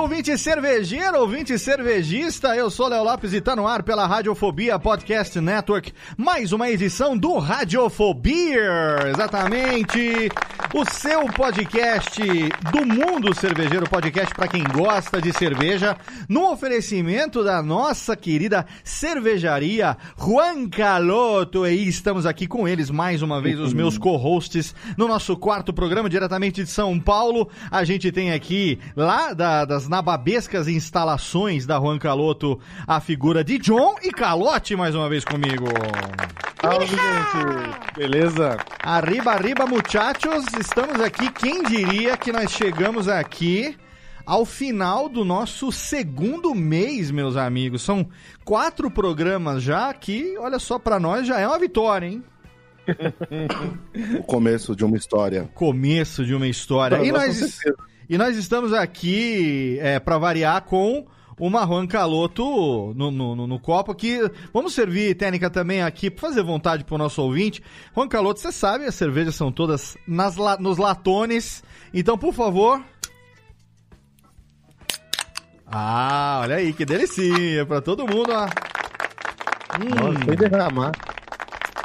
Ouvinte cervejeiro, ouvinte cervejista. Eu sou Léo Lopes e tá no ar pela Radiofobia Podcast Network. Mais uma edição do Radiofobia. Exatamente. O seu podcast do mundo cervejeiro, podcast para quem gosta de cerveja, no oferecimento da nossa querida cervejaria Juan Caloto. E estamos aqui com eles mais uma vez, os meus co-hosts, no nosso quarto programa, diretamente de São Paulo. A gente tem aqui, lá da, das nababescas instalações da Juan Caloto, a figura de John e Calote mais uma vez comigo. Salve, gente! Beleza? Arriba, arriba, muchachos. Estamos aqui. Quem diria que nós chegamos aqui ao final do nosso segundo mês, meus amigos. São quatro programas já que, olha só, para nós já é uma vitória, hein? o começo de uma história. Começo de uma história. Pra e nós. E nós estamos aqui é, para variar com o Marwan Caloto no, no, no, copo aqui. Vamos servir técnica também aqui, pra fazer vontade pro nosso ouvinte. Juan Caloto, você sabe, as cervejas são todas nas, nos latones. Então, por favor. Ah, olha aí, que delicinha pra todo mundo, ó. Hum. Nossa, sem derramar.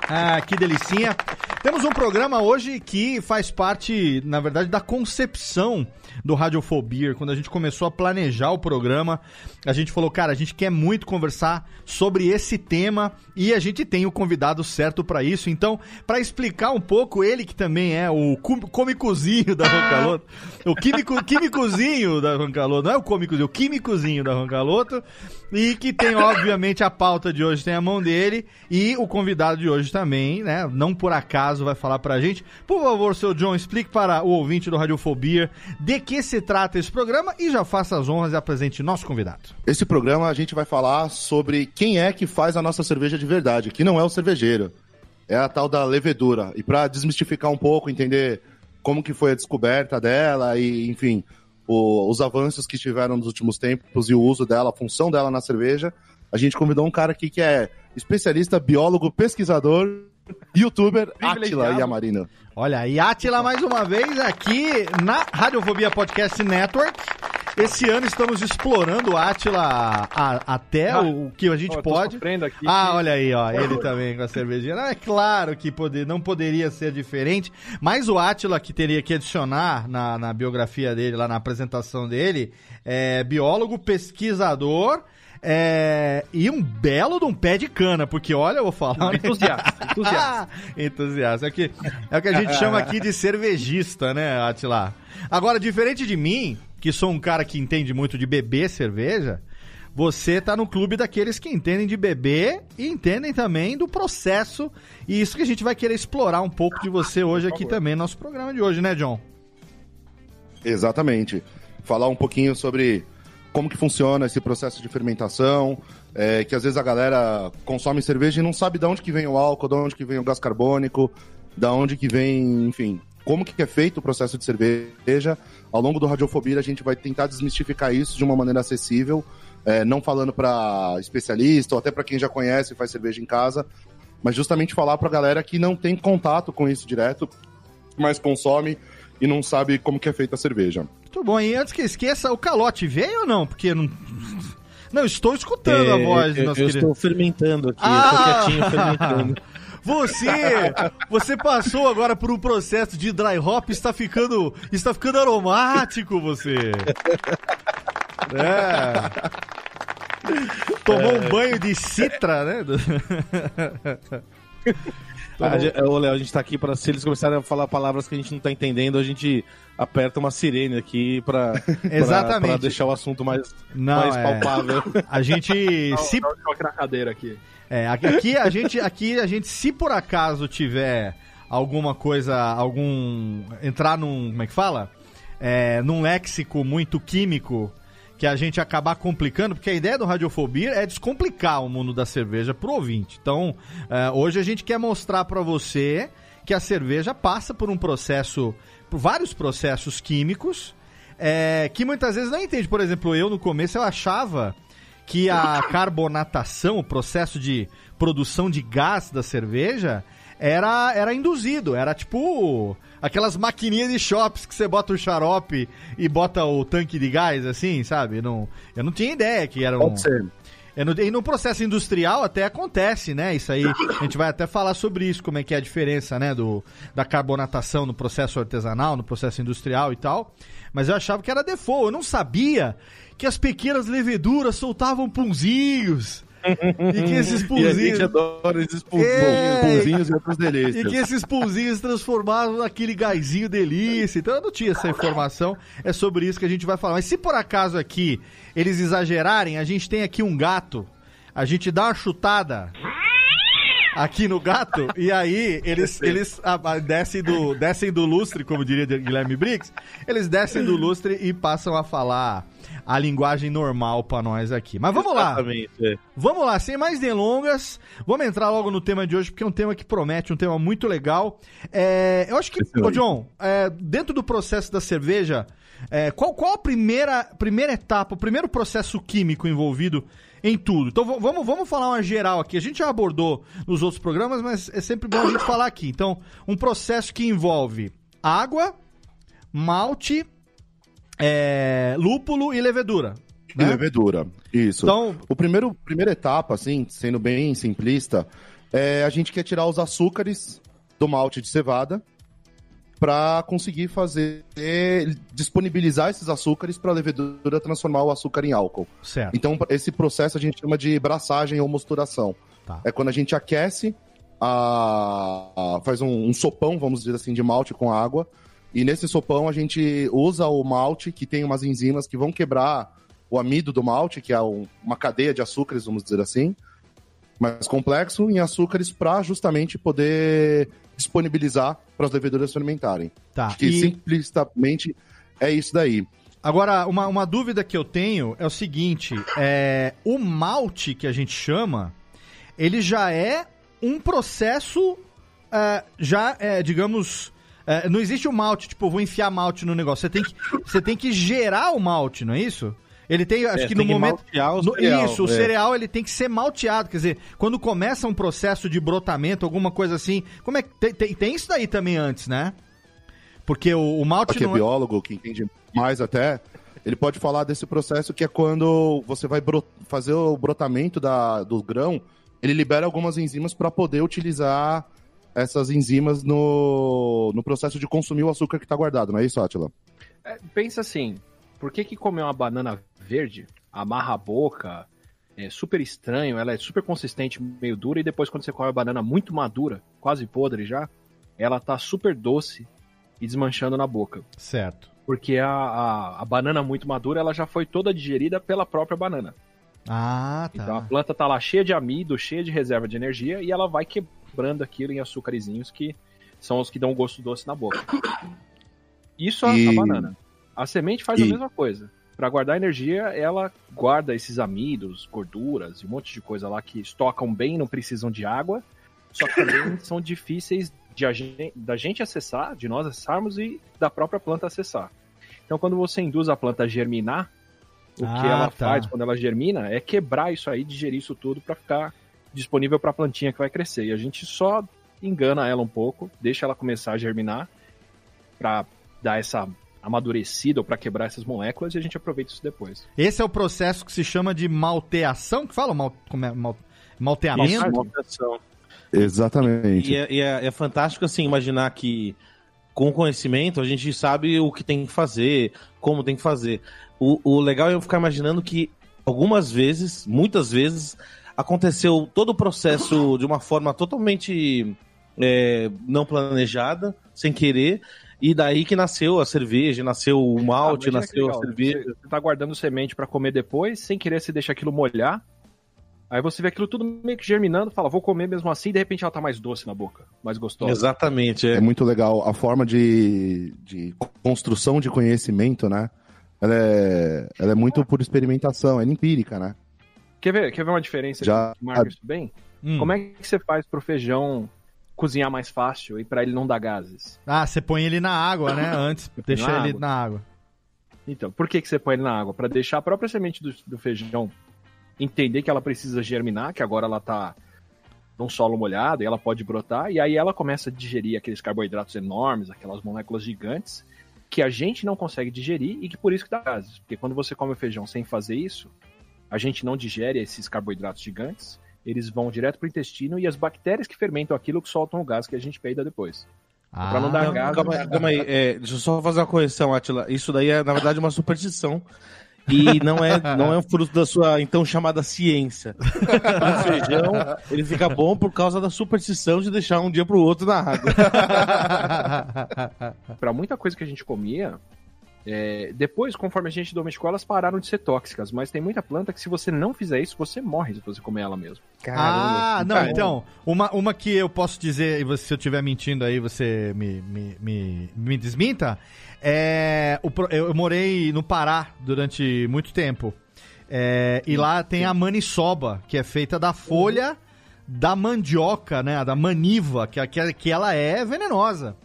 Ah, que delicinha. Temos um programa hoje que faz parte, na verdade, da concepção do Radiofobia. Quando a gente começou a planejar o programa, a gente falou, cara, a gente quer muito conversar sobre esse tema e a gente tem o convidado certo pra isso. Então, pra explicar um pouco, ele que também é o cômicozinho da Roncaloto, o químico, químicozinho da Roncaloto, não é o cômicozinho, o químicozinho da Roncaloto, e que tem, obviamente, a pauta de hoje tem a mão dele e o convidado de hoje também, né? Não por acaso vai falar pra gente. Por favor, seu John, explique para o ouvinte do Radiofobia de que se trata esse programa e já faça as honras e apresente nosso convidado. Esse programa a gente vai falar sobre quem é que faz a nossa cerveja de verdade, que não é o cervejeiro. É a tal da levedura. E pra desmistificar um pouco, entender como que foi a descoberta dela e, enfim, o- os avanços que tiveram nos últimos tempos e o uso dela, a função dela na cerveja, a gente convidou um cara aqui que é especialista, biólogo, pesquisador, youtuber, Atila Yamarino. Olha, e Atila mais uma vez aqui na Radiofobia Podcast Network. Esse ano estamos explorando Atila a- até Ah, o que a gente Ó, pode. aqui. Ah, olha aí, ó, ele também com a cervejinha. Ah, É claro que poder, não poderia ser diferente, mas o Atila que teria que adicionar na, na biografia dele, lá na apresentação dele, é biólogo, pesquisador é, e um belo de um pé de cana, porque olha, eu vou falar. né? Entusiasta, entusiasta. entusiasta. É o, que, é o que a gente chama aqui de cervejista, né, Atila? Agora, diferente de mim, que sou um cara que entende muito de beber cerveja, você tá no clube daqueles que entendem de beber e entendem também do processo. E isso que a gente vai querer explorar um pouco de você hoje aqui também no nosso programa de hoje, né, John? Exatamente. Falar um pouquinho sobre como que funciona esse processo de fermentação, é, que às vezes a galera consome cerveja e não sabe de onde que vem o álcool, de onde que vem o gás carbônico, da onde que vem, enfim, como que é feito o processo de cerveja. Ao longo do Radiofobia a gente vai tentar desmistificar isso de uma maneira acessível, é, não falando para especialista ou até para quem já conhece e faz cerveja em casa, mas justamente falar para a galera que não tem contato com isso direto, mas consome e não sabe como que é feita a cerveja. Muito bom. E antes que eu esqueça, o calote veio ou não? Porque não. Não, estou escutando a É, voz, eu, eu querido. estou fermentando aqui, Ah! tô quietinho fermentando. Você, você passou agora por um processo de dry hop, está ficando, está ficando aromático, você. É. Tomou um banho de citra, né? Gente- Ô, Léo, a gente tá aqui pra, se eles começarem a falar palavras que a gente não tá entendendo, a gente aperta uma sirene aqui pra, pra- Exatamente. pra deixar o assunto mais, Não, mais é. palpável. A gente se Dá um na cadeira aqui. É, aqui- aqui a gente, aqui a gente, se por acaso tiver alguma coisa, algum entrar num, como é que fala? É, num léxico muito químico que a gente acabar complicando, porque a ideia do Radiofobia é descomplicar o mundo da cerveja pro ouvinte. Então, é, hoje a gente quer mostrar pra você que a cerveja passa por um processo, por vários processos químicos, é, que muitas vezes não entende. Por exemplo, eu no começo eu achava que a carbonatação, o processo de produção de gás da cerveja, era, era induzido. Era tipo aquelas maquininhas de shops que você bota o xarope e bota o tanque de gás, assim, sabe? Não, eu não tinha ideia que era um... Pode ser. É no- E no processo industrial até acontece, né? Isso aí, a gente vai até falar sobre isso, como é que é a diferença, né? Do, da carbonatação no processo artesanal, no processo industrial e tal. Mas eu achava que era default. Eu não sabia que as pequenas leveduras soltavam punzinhos. E que esses E a gente adora esses pulzinhos. É. Pãozinhos e outras E delícias. que esses punzinhos transformavam naquele gásinho delícia. Então eu não tinha essa informação. É sobre isso que a gente vai falar. Mas se por acaso aqui eles exagerarem, a gente tem aqui um gato. A gente dá uma chutada aqui no gato e aí eles, eles ah, ah, descem, do, descem do lustre, como diria Guilherme Briggs. Eles descem do lustre e passam a falar a linguagem normal pra nós aqui. Mas vamos lá. Exatamente, é. Vamos lá, sem mais delongas, vamos entrar logo no tema de hoje, porque é um tema que promete, um tema muito legal. É, eu acho que, ô John, é, dentro do processo da cerveja, é, qual, qual a primeira, primeira etapa, o primeiro processo químico envolvido em tudo? Então vamos, vamos falar uma geral aqui. A gente já abordou nos outros programas, mas é sempre bom a gente falar aqui. Então, um processo que envolve água, malte, é, lúpulo e levedura. E né? levedura. Isso. Então, O primeiro, primeira etapa, assim, sendo bem simplista, é a gente quer tirar os açúcares do malte de cevada para conseguir fazer disponibilizar esses açúcares para a levedura transformar o açúcar em álcool. certo. Então esse processo a gente chama de braçagem ou mosturação. Tá. É quando a gente aquece, a, a- faz um, um sopão, vamos dizer assim, de malte com água. E nesse sopão a gente usa o malte, que tem umas enzimas que vão quebrar o amido do malte, que é um- uma cadeia de açúcares, vamos dizer assim, mais complexo, em açúcares para justamente poder disponibilizar para as leveduras fermentarem. Tá. Que E- simplesmente é isso daí. Agora, uma, uma dúvida que eu tenho é o seguinte: é, o malte que a gente chama, ele já é um processo, é, já, é, digamos. É, não existe o malte, tipo, vou enfiar malte no negócio. Você tem que, você tem que gerar o malte, não é isso? Ele tem, acho É, que tem no momento. maltear o no- cereal, isso, o é. cereal ele tem que ser malteado. Quer dizer, quando começa um processo de brotamento, alguma coisa assim. Como é que. Tem, tem, tem isso daí também antes, né? Porque o, o malte que é não é- biólogo, que entende mais até, ele pode falar desse processo que é quando você vai bro- fazer o brotamento da, do grão, ele libera algumas enzimas para poder utilizar essas enzimas no, no processo de consumir o açúcar que está guardado, não é isso, Atila? É, pensa assim, por que que comer uma banana verde, amarra a boca, é super estranho, ela é super consistente, meio dura, e depois quando você come a banana muito madura, quase podre já, ela tá super doce e desmanchando na boca. Certo. Porque a, a, a banana muito madura, ela já foi toda digerida pela própria banana. Ah, tá. Então a planta tá lá cheia de amido, cheia de reserva de energia, e ela vai quebrando aquilo em açúcarezinhos que são os que dão gosto doce na boca. Isso a, E- a banana. A semente faz a e- mesma coisa. Para guardar energia, ela guarda esses amidos, gorduras e um monte de coisa lá que estocam bem, não precisam de água, só que também são difíceis de a gen- da gente acessar, de nós acessarmos e da própria planta acessar. Então, quando você induz a planta a germinar, o que Ah, ela tá. faz quando ela germina é quebrar isso aí, digerir isso tudo para ficar disponível para a plantinha que vai crescer. E a gente só engana ela um pouco, deixa ela começar a germinar para dar essa amadurecida ou para quebrar essas moléculas e a gente aproveita isso depois. Esse é o processo que se chama de malteação, que fala? Mal, como é, mal, malteamento? Malteação. Exatamente. E, é, e é- é fantástico, assim, imaginar que com conhecimento a gente sabe o que tem que fazer, como tem que fazer. O, o legal é eu ficar imaginando que algumas vezes, muitas vezes, aconteceu todo o processo de uma forma totalmente é, não planejada, sem querer, e daí que nasceu a cerveja, nasceu o malte, Ah, nasceu a cerveja. Você, tá guardando semente para comer depois, sem querer você deixa aquilo molhar. Aí você vê aquilo tudo meio que germinando, fala, vou comer mesmo assim, e de repente ela tá mais doce na boca, mais gostosa. Exatamente, é. É muito legal a forma de, de construção de conhecimento, né? Ela é, ela é muito por experimentação, é empírica, né? Quer ver, quer ver uma diferença Já- que marca isso bem? Hum. Como é que você faz pro feijão cozinhar mais fácil e para ele não dar gases? Ah, você põe ele na água, né? Antes, deixa na ele água. na água. Então, por que, que você põe ele na água? Para deixar a própria semente do, do feijão entender que ela precisa germinar, que agora ela tá num solo molhado e ela pode brotar, e aí ela começa a digerir aqueles carboidratos enormes, aquelas moléculas gigantes, que a gente não consegue digerir e que por isso que dá gases. Porque quando você come o feijão sem fazer isso, a gente não digere esses carboidratos gigantes, eles vão direto pro intestino e as bactérias que fermentam aquilo que soltam o gás que a gente peida depois. Ah, Pra não dar Não, gases. calma, aí, calma aí, é, deixa eu só fazer uma correção, Atila. Isso daí é, na verdade, uma superstição. E não é, não é um fruto da sua então chamada ciência. O feijão, ele fica bom por causa da superstição de deixar um dia pro outro na água. Pra muita coisa que a gente comia, é, depois, conforme a gente domesticou, elas pararam de ser tóxicas. Mas tem muita planta que, se você não fizer isso, você morre se você comer ela mesmo. Ah, não, Cara, então, uma, uma que eu posso dizer, e você- se eu estiver mentindo aí, você me, me, me, me desminta, é, o eu, eu morei no Pará durante muito tempo, é, e lá tem a maniçoba, que é feita da folha da mandioca, né, da maniva, que, que, que ela é venenosa.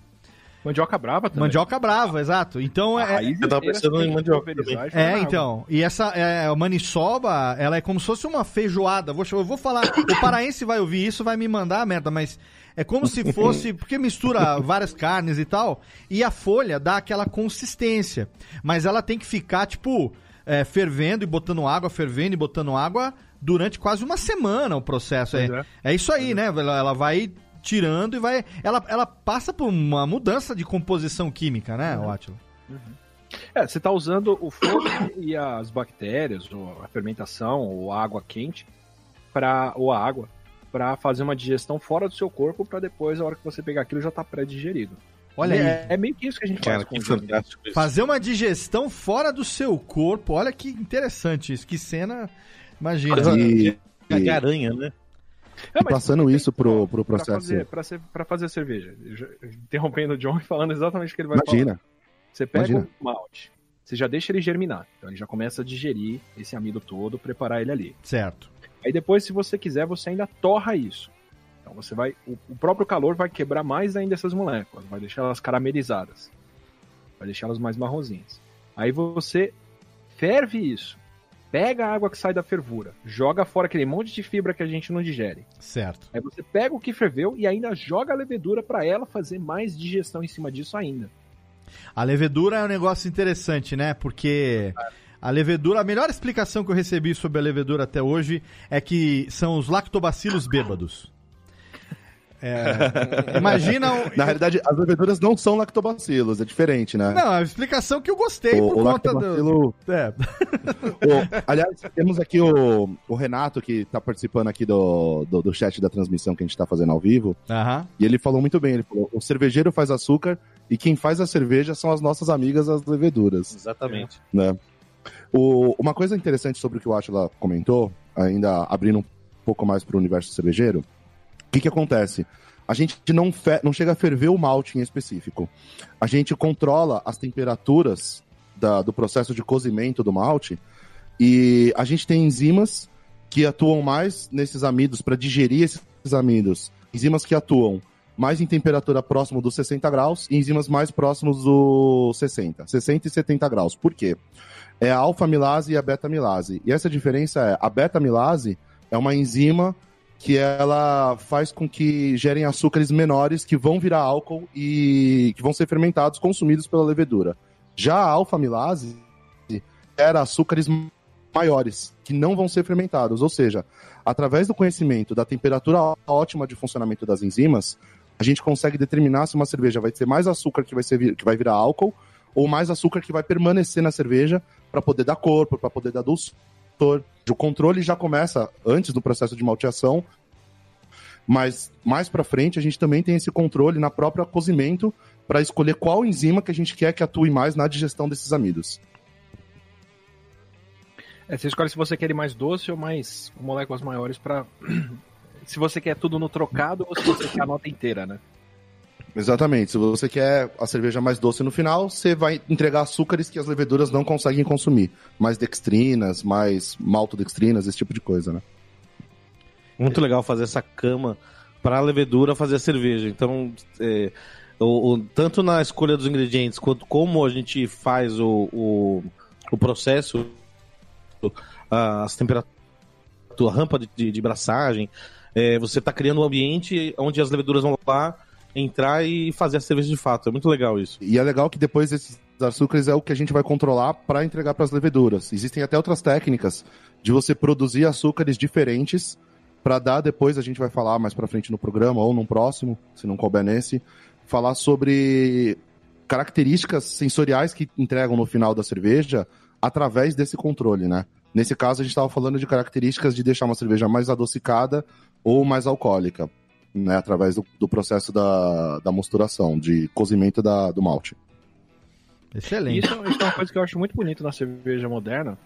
Mandioca brava também. Mandioca brava, exato. Então, A é, raiz eu tava inteira pensando você em mandioca É, água. então. E essa é, a maniçoba, ela é como se fosse uma feijoada. Vou, eu vou falar. O paraense vai ouvir isso, vai me mandar a merda, mas é como se fosse. Porque mistura várias carnes e tal. E a folha dá aquela consistência. Mas ela tem que ficar, tipo, é, fervendo e botando água, fervendo e botando água durante quase uma semana o processo. É, Pois é isso aí, né? Ela, ela vai tirando e vai. Ela, ela passa por uma mudança de composição química, né, Uhum. Átila? É, você tá usando o fogo e as bactérias, ou a fermentação, ou a água quente, pra, ou a água, pra fazer uma digestão fora do seu corpo, pra depois, a hora que você pegar aquilo, já tá pré-digerido. Olha é, aí. É meio que isso que a gente Cara, faz fantástico isso. Fazer uma digestão fora do seu corpo. Olha que interessante isso. Que cena. Imagina. E, É e de aranha, né? É, passando isso pro, pro Pra processo. fazer, pra, fazer cerveja. Interrompendo o John e falando exatamente o que ele vai falar. Imagina. Você pega Imagina. o malte, você já deixa ele germinar. Então ele já começa a digerir esse amido todo, preparar ele ali. Certo. Aí depois, se você quiser, você ainda torra isso. Então você vai. O, o próprio calor vai quebrar mais ainda essas moléculas, vai deixar elas caramelizadas. Vai deixar elas mais marronzinhas. Aí você ferve isso. Pega a água que sai da fervura, joga fora aquele monte de fibra que a gente não digere. Certo. Aí você pega o que ferveu e ainda joga a levedura para ela fazer mais digestão em cima disso ainda. A levedura é um negócio interessante, né? Porque a levedura, a melhor explicação que eu recebi sobre a levedura até hoje é que são os lactobacilos bêbados. É, imagina. o- Na realidade, as leveduras não são lactobacilos, é diferente, né? Não, a explicação que eu gostei o, por o conta do. lactobacilo. É. o- aliás, temos aqui o, o Renato, que tá participando aqui do, do, do chat da transmissão que a gente tá fazendo ao vivo. Aham. E ele falou muito bem: ele falou, o cervejeiro faz açúcar e quem faz a cerveja são as nossas amigas, as leveduras. Exatamente. né? O, uma coisa interessante sobre o que o Atila comentou, ainda abrindo um pouco mais para o universo cervejeiro, que, que acontece? A gente não, não chega a ferver o malte em específico. A gente controla as temperaturas da- do processo de cozimento do malte e a gente tem enzimas que atuam mais nesses amidos para digerir esses amidos. Enzimas que atuam mais em temperatura próximo dos 60 graus e enzimas mais próximos dos 60, 60 e 70 graus. Por quê? é a alfa-milase e a beta-milase. E essa diferença é, a beta-milase é uma enzima que ela faz com que gerem açúcares menores que vão virar álcool e que vão ser fermentados, consumidos pela levedura. Já a alfa-amilase era açúcares maiores, que não vão ser fermentados. Ou seja, através do conhecimento da temperatura ótima de funcionamento das enzimas, a gente consegue determinar se uma cerveja vai ter mais açúcar que vai, ser, que vai virar álcool ou mais açúcar que vai permanecer na cerveja para poder dar corpo, para poder dar O controle já começa antes do processo de malteação, mas mais para frente a gente também tem esse controle na própria cozimento para escolher qual enzima que a gente quer que atue mais na digestão desses amidos. É, você escolhe se você quer mais doce ou mais moléculas maiores para se você quer tudo no trocado ou se você quer a nota inteira, né? Exatamente. Se você quer a cerveja mais doce no final, você vai entregar açúcares que as leveduras não conseguem consumir. Mais dextrinas, mais maltodextrinas, esse tipo de coisa, né? Muito legal fazer essa cama para a levedura fazer a cerveja. Então, é, o, o, tanto na escolha dos ingredientes quanto como a gente faz o, o, o processo, as temperaturas, a rampa de, de, de braçagem, é, você está criando um ambiente onde as leveduras vão lá entrar e fazer a cerveja de fato. É muito legal isso. E é legal que depois esses açúcares é o que a gente vai controlar para entregar para as leveduras. Existem até outras técnicas de você produzir açúcares diferentes para dar depois a gente vai falar mais para frente no programa ou num próximo, se não couber nesse, falar sobre características sensoriais que entregam no final da cerveja através desse controle, né? Nesse caso, a gente estava falando de características de deixar uma cerveja mais adocicada ou mais alcoólica né, através do, do processo da, da mosturação, de cozimento da, do malte. Excelente. Isso, isso é uma coisa que eu acho muito bonito na cerveja moderna,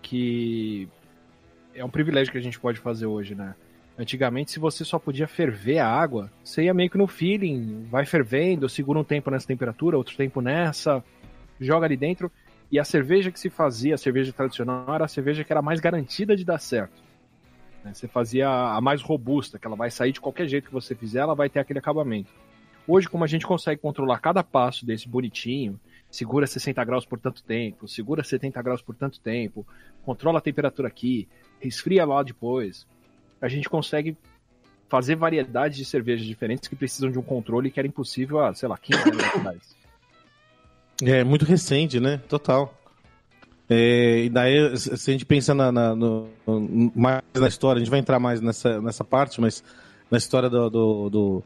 que é um privilégio que a gente pode fazer hoje, né? Antigamente, se você só podia ferver a água, você ia meio que no feeling, vai fervendo, segura um tempo nessa temperatura, outro tempo nessa, joga ali dentro. E a cerveja que se fazia, a cerveja tradicional, era a cerveja que era mais garantida de dar certo. Né? Você fazia a mais robusta, que ela vai sair de qualquer jeito que você fizer, ela vai ter aquele acabamento. Hoje, como a gente consegue controlar cada passo desse bonitinho, segura 60 graus por tanto tempo, segura 70 graus por tanto tempo, controla a temperatura aqui, resfria lá depois, a gente consegue fazer variedades de cervejas diferentes que precisam de um controle que era impossível há, sei lá, 15 anos atrás. É muito recente, né? Total. É, e daí, se a gente pensa na, na, no, mais na história, a gente vai entrar mais nessa, nessa parte, mas na história do, do, do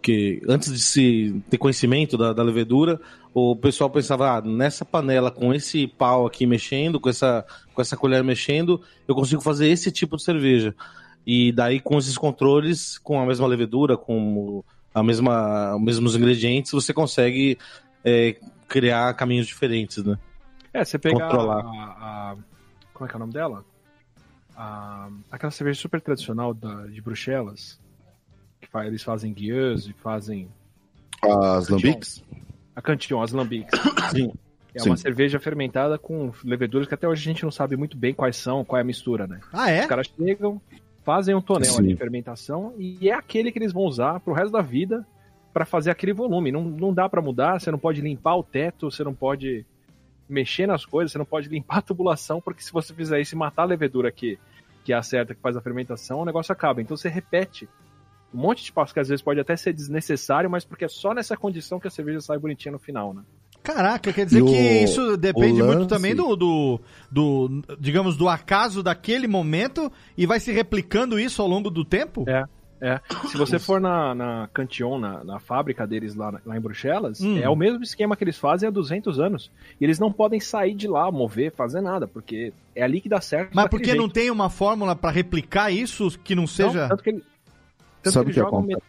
que antes de se ter conhecimento da, da, levedura, o pessoal pensava, ah, nessa panela com esse pau aqui mexendo, com essa, com essa colher mexendo, eu consigo fazer esse tipo de cerveja. E daí com esses controles, com a mesma levedura, com a mesma, os mesmos ingredientes, você consegue é, criar caminhos diferentes, né? É, você pega a, a, Como é que é o nome dela? A, aquela cerveja super tradicional da, de Bruxelas. Que faz, eles fazem guias e fazem. As lambics? A Cantillon, as lambics. Sim. É Sim. uma cerveja fermentada com leveduras que até hoje a gente não sabe muito bem quais são, qual é a mistura, né? Ah, é? Os caras chegam, fazem um tonel Sim. ali de fermentação e é aquele que eles vão usar pro resto da vida para fazer aquele volume. Não, não dá para mudar, você não pode limpar o teto, você não pode mexer nas coisas, você não pode limpar a tubulação, porque se você fizer isso e matar a levedura que, que é a certa que faz a fermentação, o negócio acaba. Então você repete um monte de passos que às vezes pode até ser desnecessário, mas porque é só nessa condição que a cerveja sai bonitinha no final, né? Caraca, quer dizer e que o, isso depende lance... muito também do, do, do, digamos, do acaso daquele momento e vai se replicando isso ao longo do tempo? É. É. Se você for na, na Cantillon, na, na fábrica deles lá, lá em Bruxelas, hum. é o mesmo esquema que eles fazem há 200 anos. E eles não podem sair de lá, mover, fazer nada, porque é ali que dá certo. Mas porque jeito. não tem uma fórmula para replicar isso que não seja. Não, tanto que ele, tanto Sabe que ele que met...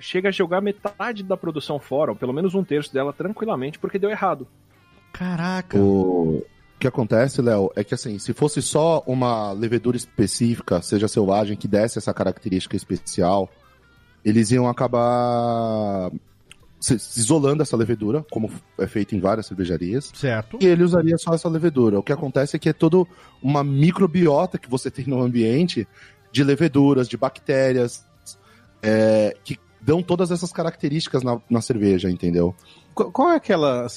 chega a jogar metade da produção fora, ou pelo menos um terço dela, tranquilamente, porque deu errado. Caraca. O... O que acontece, Léo, é que assim, se fosse só uma levedura específica, seja selvagem, que desse essa característica especial, eles iam acabar se isolando essa levedura, como é feito em várias cervejarias. Certo. E ele usaria só essa levedura. O que acontece é que é toda uma microbiota que você tem no ambiente de leveduras, de bactérias, é, que dão todas essas características na, na cerveja, entendeu? Qual é aquela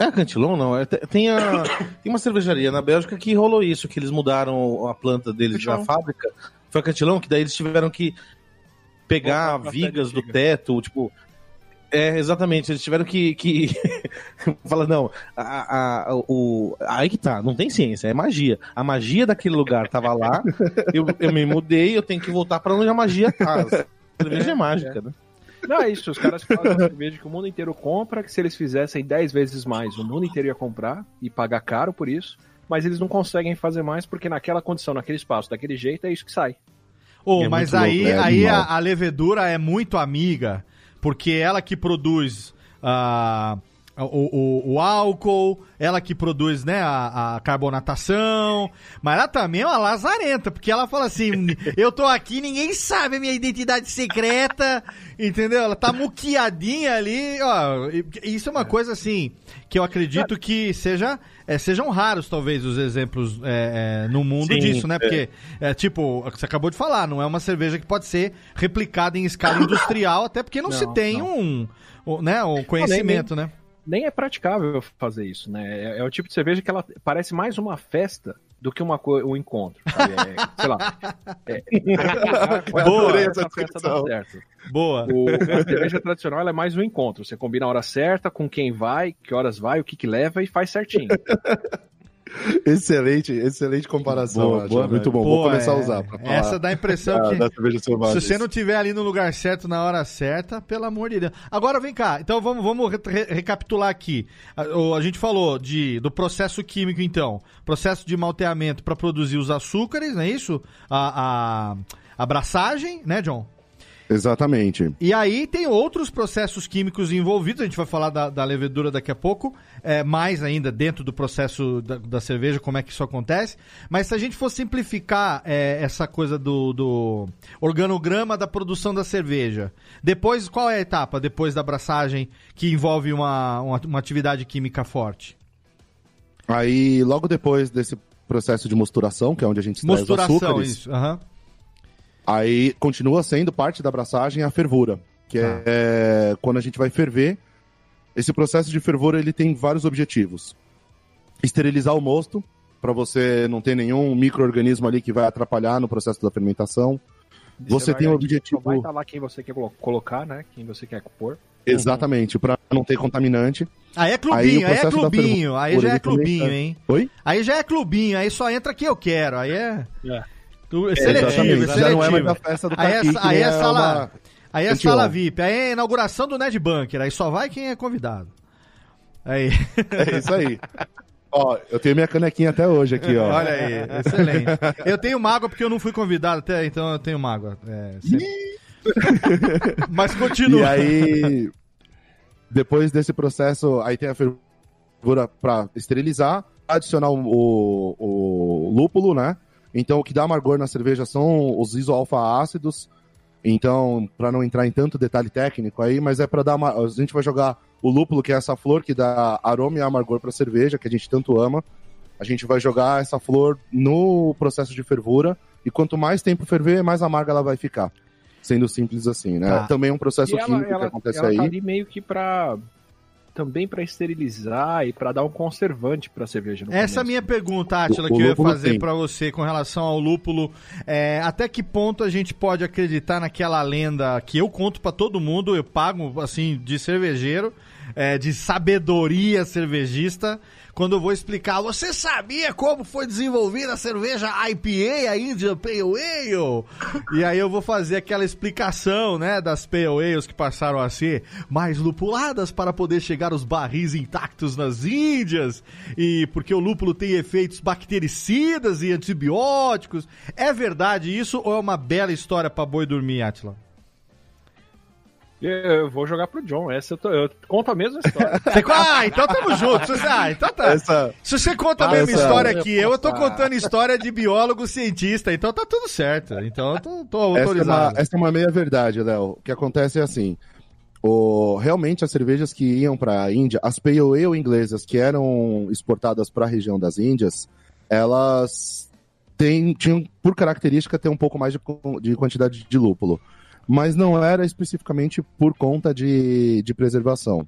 é a Cantilon, não? É, tem, a, tem uma cervejaria na Bélgica que rolou isso, que eles mudaram a planta deles na fábrica. Foi a Cantilon, que daí eles tiveram que pegar vigas do teto, tipo... É, exatamente, eles tiveram que, que Fala, não, a, a, o, aí que tá, não tem ciência, é magia. A magia daquele lugar tava lá, eu, eu me mudei, eu tenho que voltar pra onde a magia tá. A cerveja é mágica, né? Não, é isso. Os caras fazem cerveja que o mundo inteiro compra, que se eles fizessem 10 vezes mais, o mundo inteiro ia comprar e pagar caro por isso. Mas eles não conseguem fazer mais porque naquela condição, naquele espaço, daquele jeito, é isso que sai. Ô, É mas aí, louco, né? aí a, a levedura é muito amiga, porque ela que produz ah, o, o, o álcool, ela que produz né, a, a carbonatação, mas ela também é uma lazarenta, porque ela fala assim: eu tô aqui, ninguém sabe a minha identidade secreta, entendeu? Ela tá muquiadinha ali, ó. Isso é uma coisa assim que eu acredito que seja. é, sejam raros, talvez, os exemplos é, é, no mundo Sim, disso, né? Porque, é, tipo, você acabou de falar, não é uma cerveja que pode ser replicada em escala industrial, até porque não, Não, se tem não. um, um, né, um conhecimento, né? Nem é praticável fazer isso, né? É, é o tipo de cerveja que ela parece mais uma festa do que uma co- um encontro. É, sei lá. É, Boa. Essa festa dá certo. Boa. O, a cerveja tradicional é mais um encontro. Você combina a hora certa, com quem vai, que horas vai, o que, que leva e faz certinho. Excelente, excelente comparação. Boa, boa, Muito bom, Pô, vou começar é- a usar. Pra falar Essa dá a impressão da, que. Se você não tiver ali no lugar certo, na hora certa, pelo amor de Deus. Agora vem cá, então vamos, vamos re- re- recapitular aqui. A, o- a gente falou de, do processo químico, então. Processo de malteamento para produzir os açúcares, não é isso? A, a, a abraçagem, né, John? Exatamente. E aí tem outros processos químicos envolvidos, a gente vai falar da, da levedura daqui a pouco, é, mais ainda dentro do processo da, da cerveja, como é que isso acontece. Mas se a gente for simplificar é, essa coisa do, do organograma da produção da cerveja, depois qual é a etapa depois da abraçagem que envolve uma, uma, uma atividade química forte? Aí, logo depois desse processo de mosturação, que é onde a gente extrai os Mosturação, açúcares, isso. aham. Aí continua sendo parte da abraçagem a fervura, que Tá. é quando a gente vai ferver. Esse processo de fervura ele tem vários objetivos. Esterilizar o mosto, para você não ter nenhum micro-organismo ali que vai atrapalhar no processo da fermentação. Você tem um vai- objetivo- Só vai estar lá quem você quer colo- colocar, né? Quem você quer pôr. Exatamente, para não ter contaminante. Aí é Aí clubinho, o aí, é clubinho, aí já é clubinho, tá- hein? Oi? Aí já é clubinho, aí só entra quem eu quero, aí é... É. É É, seletivo, é exatamente, seletivo. Já não é mais a festa do Aí é, que aí nem é sala, uma- aí é sala VIP, aí é a inauguração do Ned Bunker, aí só vai quem é convidado. Aí, É isso aí. Ó, eu tenho minha canequinha até hoje aqui, ó. olha aí, excelente. Eu tenho mágoa porque eu não fui convidado até, então eu tenho mágoa. É, sempre- Mas E continua. aí, depois desse processo, aí tem a fervura para esterilizar, adicionar o, o- o lúpulo, né? Então, o que dá amargor na cerveja são os isoalfa-ácidos. Então, para não entrar em tanto detalhe técnico aí, mas é para dar uma, a gente vai jogar o lúpulo, que é essa flor que dá aroma e amargor para cerveja, que a gente tanto ama. A gente vai jogar essa flor no processo de fervura e quanto mais tempo ferver, mais amarga ela vai ficar. Sendo simples assim, né? Tá. Também é um processo E ela, químico que ela, acontece ela aí. tá ali meio que pra. Também pra esterilizar e pra dar um conservante pra cerveja. No Essa é a começo. minha pergunta, Átila, que eu ia fazer pra você com relação ao lúpulo. É, até que ponto a gente pode acreditar naquela lenda que eu conto pra todo mundo, eu pago, assim, de cervejeiro, é, de sabedoria cervejista, quando eu vou explicar, você sabia como foi desenvolvida a cerveja IPA, a Indian Pale Ale? E aí eu vou fazer aquela explicação, né, das Pale Ales que passaram a ser mais lupuladas para poder chegar os barris intactos nas Índias, e porque o lúpulo tem efeitos bactericidas e antibióticos. É verdade isso ou é uma bela história para boi dormir, Atila? Eu vou jogar pro John. Essa eu, tô- eu conto a mesma história. Ah, então tamo junto. Se você- Ah, então tá. Essa, Se você conta a Ah, mesma essa- história que eu, eu tô contando história de biólogo cientista, então tá tudo certo. Então eu tô, tô essa, é uma, autorizado. essa é uma meia verdade, Léo. O que acontece é assim. O, realmente as cervejas que iam para a Índia, as Pale Ale inglesas que eram exportadas para a região das Índias, elas têm, tinham por característica ter um pouco mais de, de quantidade de lúpulo. Mas não era especificamente por conta de, de preservação.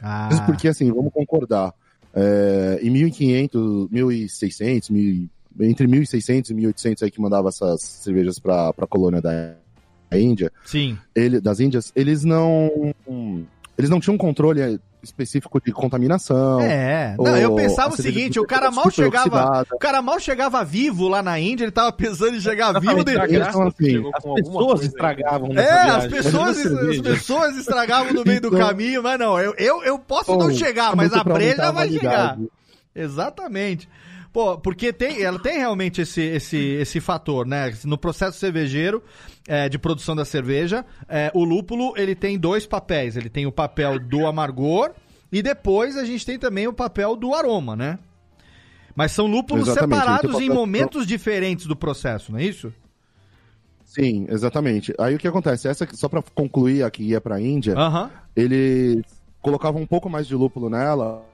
Ah, Isso porque, assim, vamos concordar. é, em 1500, 1600, mil, entre 1600 e 1800 aí que mandava essas cervejas para a colônia da Índia, sim. ele, das Índias, eles não eles não tinham um controle específico de contaminação. É, não, eu pensava o seguinte, o cara mal super chegava, oxidada. o cara mal chegava vivo lá na Índia, ele tava pensando em chegar vivo. assim, As pessoas estragavam É, as pessoas, as pessoas estragavam no meio do Então- caminho, mas não, eu, eu, eu posso não Pô, chegar, é mas a breja a vai chegar. Exatamente. Pô, porque tem, ela tem realmente esse, esse, esse fator, né? No processo cervejeiro é, de produção da cerveja, é, o lúpulo ele tem dois papéis. Ele tem o papel do amargor e depois a gente tem também o papel do aroma, né? Mas são lúpulos Exatamente, tem separados em momentos diferentes do processo, não é isso? Sim, exatamente. Aí o que acontece? Essa, só pra concluir a que ia pra Índia, Aham. eles colocavam um pouco mais de lúpulo nela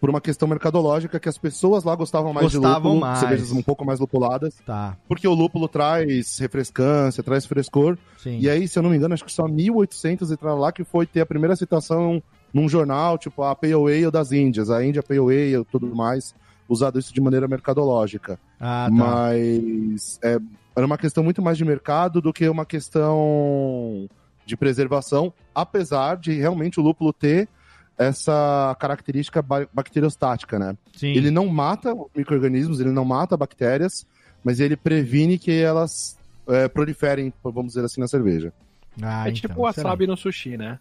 por uma questão mercadológica que as pessoas lá gostavam mais Gostavam de lúpulo, mais. cervejas um pouco mais lupuladas, Tá. porque o lúpulo traz refrescância, traz frescor. Sim. E aí, se eu não me engano, acho que só 1800 e lá que foi ter a primeira citação num jornal, tipo a Pale Ale das Índias, a Índia Pale Ale e tudo mais, usado isso de maneira mercadológica. Ah, tá. Mas é, era uma questão muito mais de mercado do que uma questão de preservação, apesar de realmente o lúpulo ter essa característica ba- bacteriostática, né? Sim. Ele não mata os micro-organismos, ele não mata bactérias, mas ele previne que elas é, proliferem, vamos dizer assim, na cerveja. Ah, É tipo então, o wasabi no sushi, né?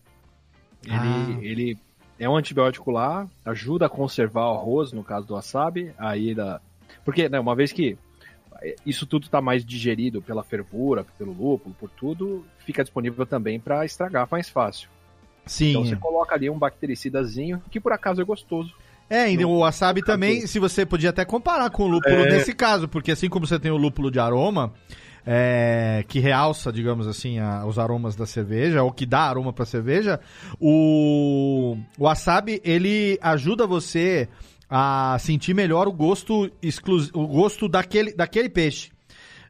Ele, Ah. ele é um antibiótico lá, ajuda a conservar o arroz, no caso do wasabi, aí da... Porque, né, uma vez que isso tudo está mais digerido pela fervura, pelo lúpulo, por tudo, fica disponível também para estragar mais fácil. Sim. Então você coloca ali um bactericidazinho, que por acaso é gostoso. É, e o wasabi também, se você podia até comparar com o lúpulo É. nesse caso, porque assim como você tem o lúpulo de aroma, é, que realça, digamos assim, a- os aromas da cerveja, ou que dá aroma pra cerveja, o, o wasabi, ele ajuda você a sentir melhor o gosto exclus, o gosto daquele, daquele peixe.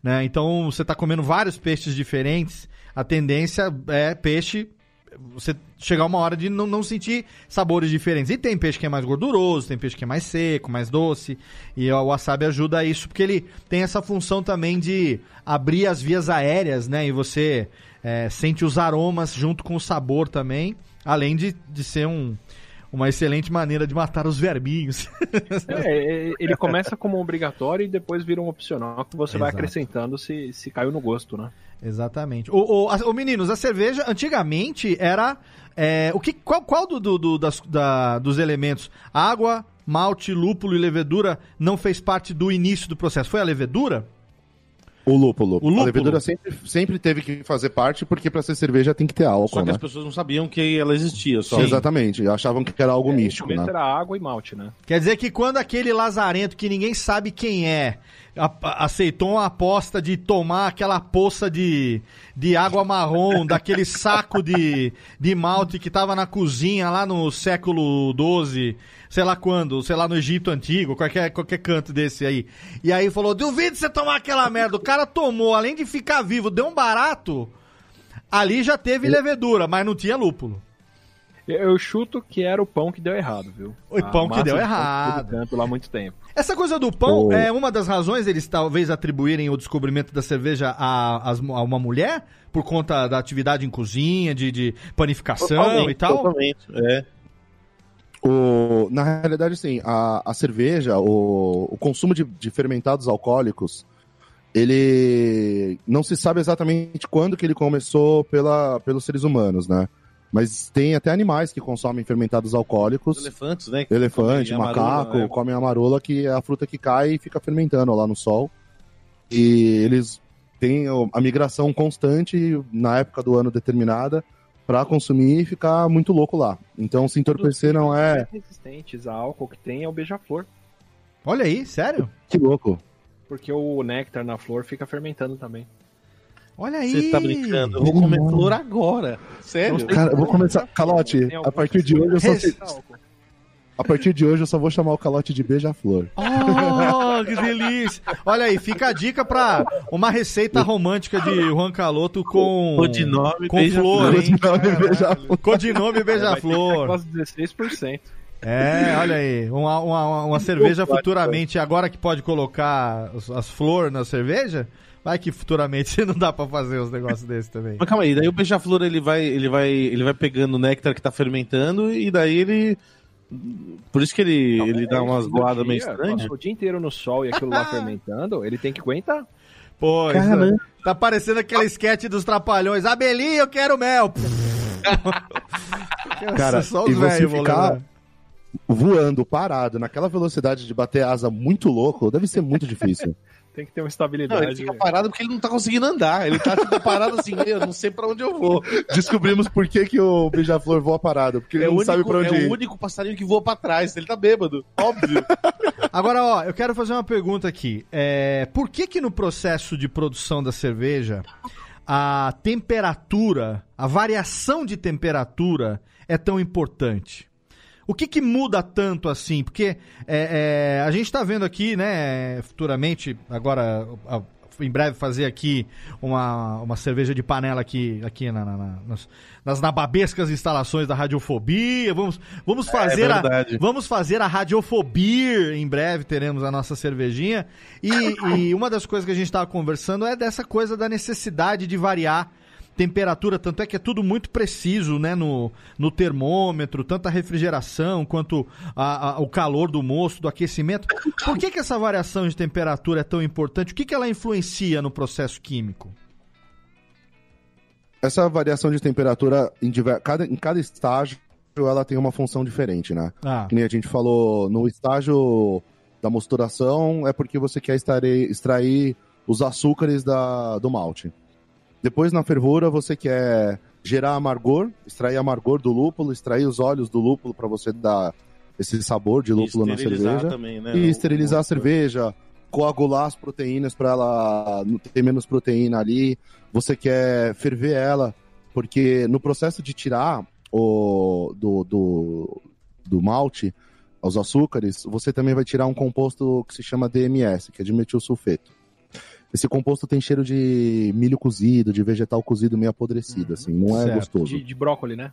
Né? Então, você tá comendo vários peixes diferentes, a tendência é peixe você chegar uma hora de não, não sentir sabores diferentes. E tem peixe que é mais gorduroso, tem peixe que é mais seco, mais doce. E o wasabi ajuda a isso, porque ele tem essa função também de abrir as vias aéreas, né? E você é, sente os aromas junto com o sabor também. Além de, de ser um, uma excelente maneira de matar os verminhos. É, é, ele começa como obrigatório e depois vira um opcional que você vai Exato. acrescentando se, se caiu no gosto, né? Exatamente. Ô, a- ô, meninos, a cerveja antigamente era. é, o que, qual qual do, do- do- das- da- dos elementos? Água, malte, lúpulo e levedura não fez parte do início do processo? Foi a levedura? O lúpulo. O lúpulo. A levedura sempre, sempre teve que fazer parte, porque para ser cerveja tem que ter álcool, Só que né? as pessoas não sabiam que ela existia. Só. Exatamente. Achavam que era algo É, místico, no começo né? era água e malte, né? Quer dizer que quando aquele lazarento que ninguém sabe quem é aceitou uma aposta de tomar aquela poça de, de água marrom, daquele saco de, de malte que tava na cozinha lá no século XII, sei lá quando, sei lá no Egito Antigo, qualquer, qualquer canto desse aí. E aí falou: duvido você tomar aquela merda. O cara tomou, além de ficar vivo, deu um barato. Ali já teve levedura, mas não tinha lúpulo. Eu, chuto que era o pão que deu errado, viu? O A pão que deu de errado. no canto lá há muito tempo. Essa coisa do pão O- é uma das razões eles talvez atribuírem o descobrimento da cerveja a, a uma mulher? Por conta da atividade em cozinha, de, de panificação e tal? Totalmente. É. O, na realidade, sim, a, a cerveja, o, o consumo de, de fermentados alcoólicos, ele não se sabe exatamente quando que ele começou pela, pelos seres humanos, né? Mas tem até animais que consomem fermentados Os alcoólicos. elefantes, né? Elefante, comem amarula, macaco, né? comem que é a fruta que cai e fica fermentando lá no sol. E eles têm a migração constante na época do ano determinada para consumir e ficar muito louco lá. Então, se entorpecer não é. mais resistentes a álcool que tem é o beija-flor. Olha aí, sério? Que louco. Porque o néctar na flor fica fermentando também. Olha aí. Você tá brincando? Eu vou comer flor agora. Sério? Cara, eu vou começar. Calote, a partir de hoje eu só, Álcool. a partir de hoje eu só vou chamar o calote de beija-flor. Oh, que delícia. Olha aí, fica a dica pra uma receita romântica de Juan Caloto com... Codinome com flor, hein? Codinome beija-flor. Codinome beija-flor. Quase 16%. É, olha aí. Uma, uma, uma cerveja futuramente, agora que pode colocar as, as flores na cerveja, Vai que futuramente você não dá pra fazer uns negócios desses também. Mas calma aí, daí o beija-flor ele vai, ele vai, ele vai pegando o néctar que tá fermentando e daí ele por isso que ele, Não, ele é dá umas dia, meio estranhas. O dia inteiro no sol e aquilo lá fermentando, ele tem que aguentar. Pô, isso Caramba. tá parecendo aquele sketch dos trapalhões. Abelinho, eu quero mel. Cara, Só e os você ficar voando, parado, naquela velocidade de bater asa muito louco, deve ser muito difícil. Tem que ter uma Não, estabilidade. ele fica parado porque ele não tá conseguindo andar. Ele tá tipo, parado assim, eu não sei pra onde eu vou. Descobrimos por que, que o beija-flor voa parado, porque ele É, não único, sabe pra onde é ir. o único passarinho que voa pra trás. Ele tá bêbado, óbvio. Agora, ó, eu quero fazer uma pergunta aqui. É, por que que no processo de produção da cerveja a temperatura, a variação de temperatura é tão importante? O que que muda tanto assim? Porque é, é, a gente tá vendo aqui, né, futuramente, agora, a- em breve fazer aqui uma, uma cerveja de panela aqui, aqui na- na- na- nas, nas nababescas instalações da Radiofobia. Vamos, vamos fazer a, verdade. Vamos fazer a Radiofobia. Em breve teremos a nossa cervejinha. E, e uma das coisas que a gente estava conversando é dessa coisa da necessidade de variar temperatura. Tanto é que é tudo muito preciso, né? No, no termômetro, tanto a refrigeração quanto a- a- o calor do moço, do aquecimento. Por que, que essa variação de temperatura é tão importante? O que, que ela influencia no processo químico? Essa variação de temperatura em, diver- cada, em cada estágio ela tem uma função diferente, né? Ah, Que nem a gente falou, no estágio da mosturação é porque você quer extrair, extrair os açúcares da, do malte. Depois na fervura você quer gerar amargor, extrair amargor do lúpulo, extrair os óleos do lúpulo para você dar esse sabor de lúpulo na cerveja. também, né? E esterilizar o- a cerveja, coagular as proteínas para ela ter menos proteína ali. Você quer ferver ela, porque no processo de tirar o, do, do, do malte os açúcares, você também vai tirar um composto que se chama DMS, que é dimetilsulfeto. Esse composto tem cheiro de milho cozido, de vegetal cozido meio apodrecido, assim, não é Certo. gostoso. De, de brócoli, né?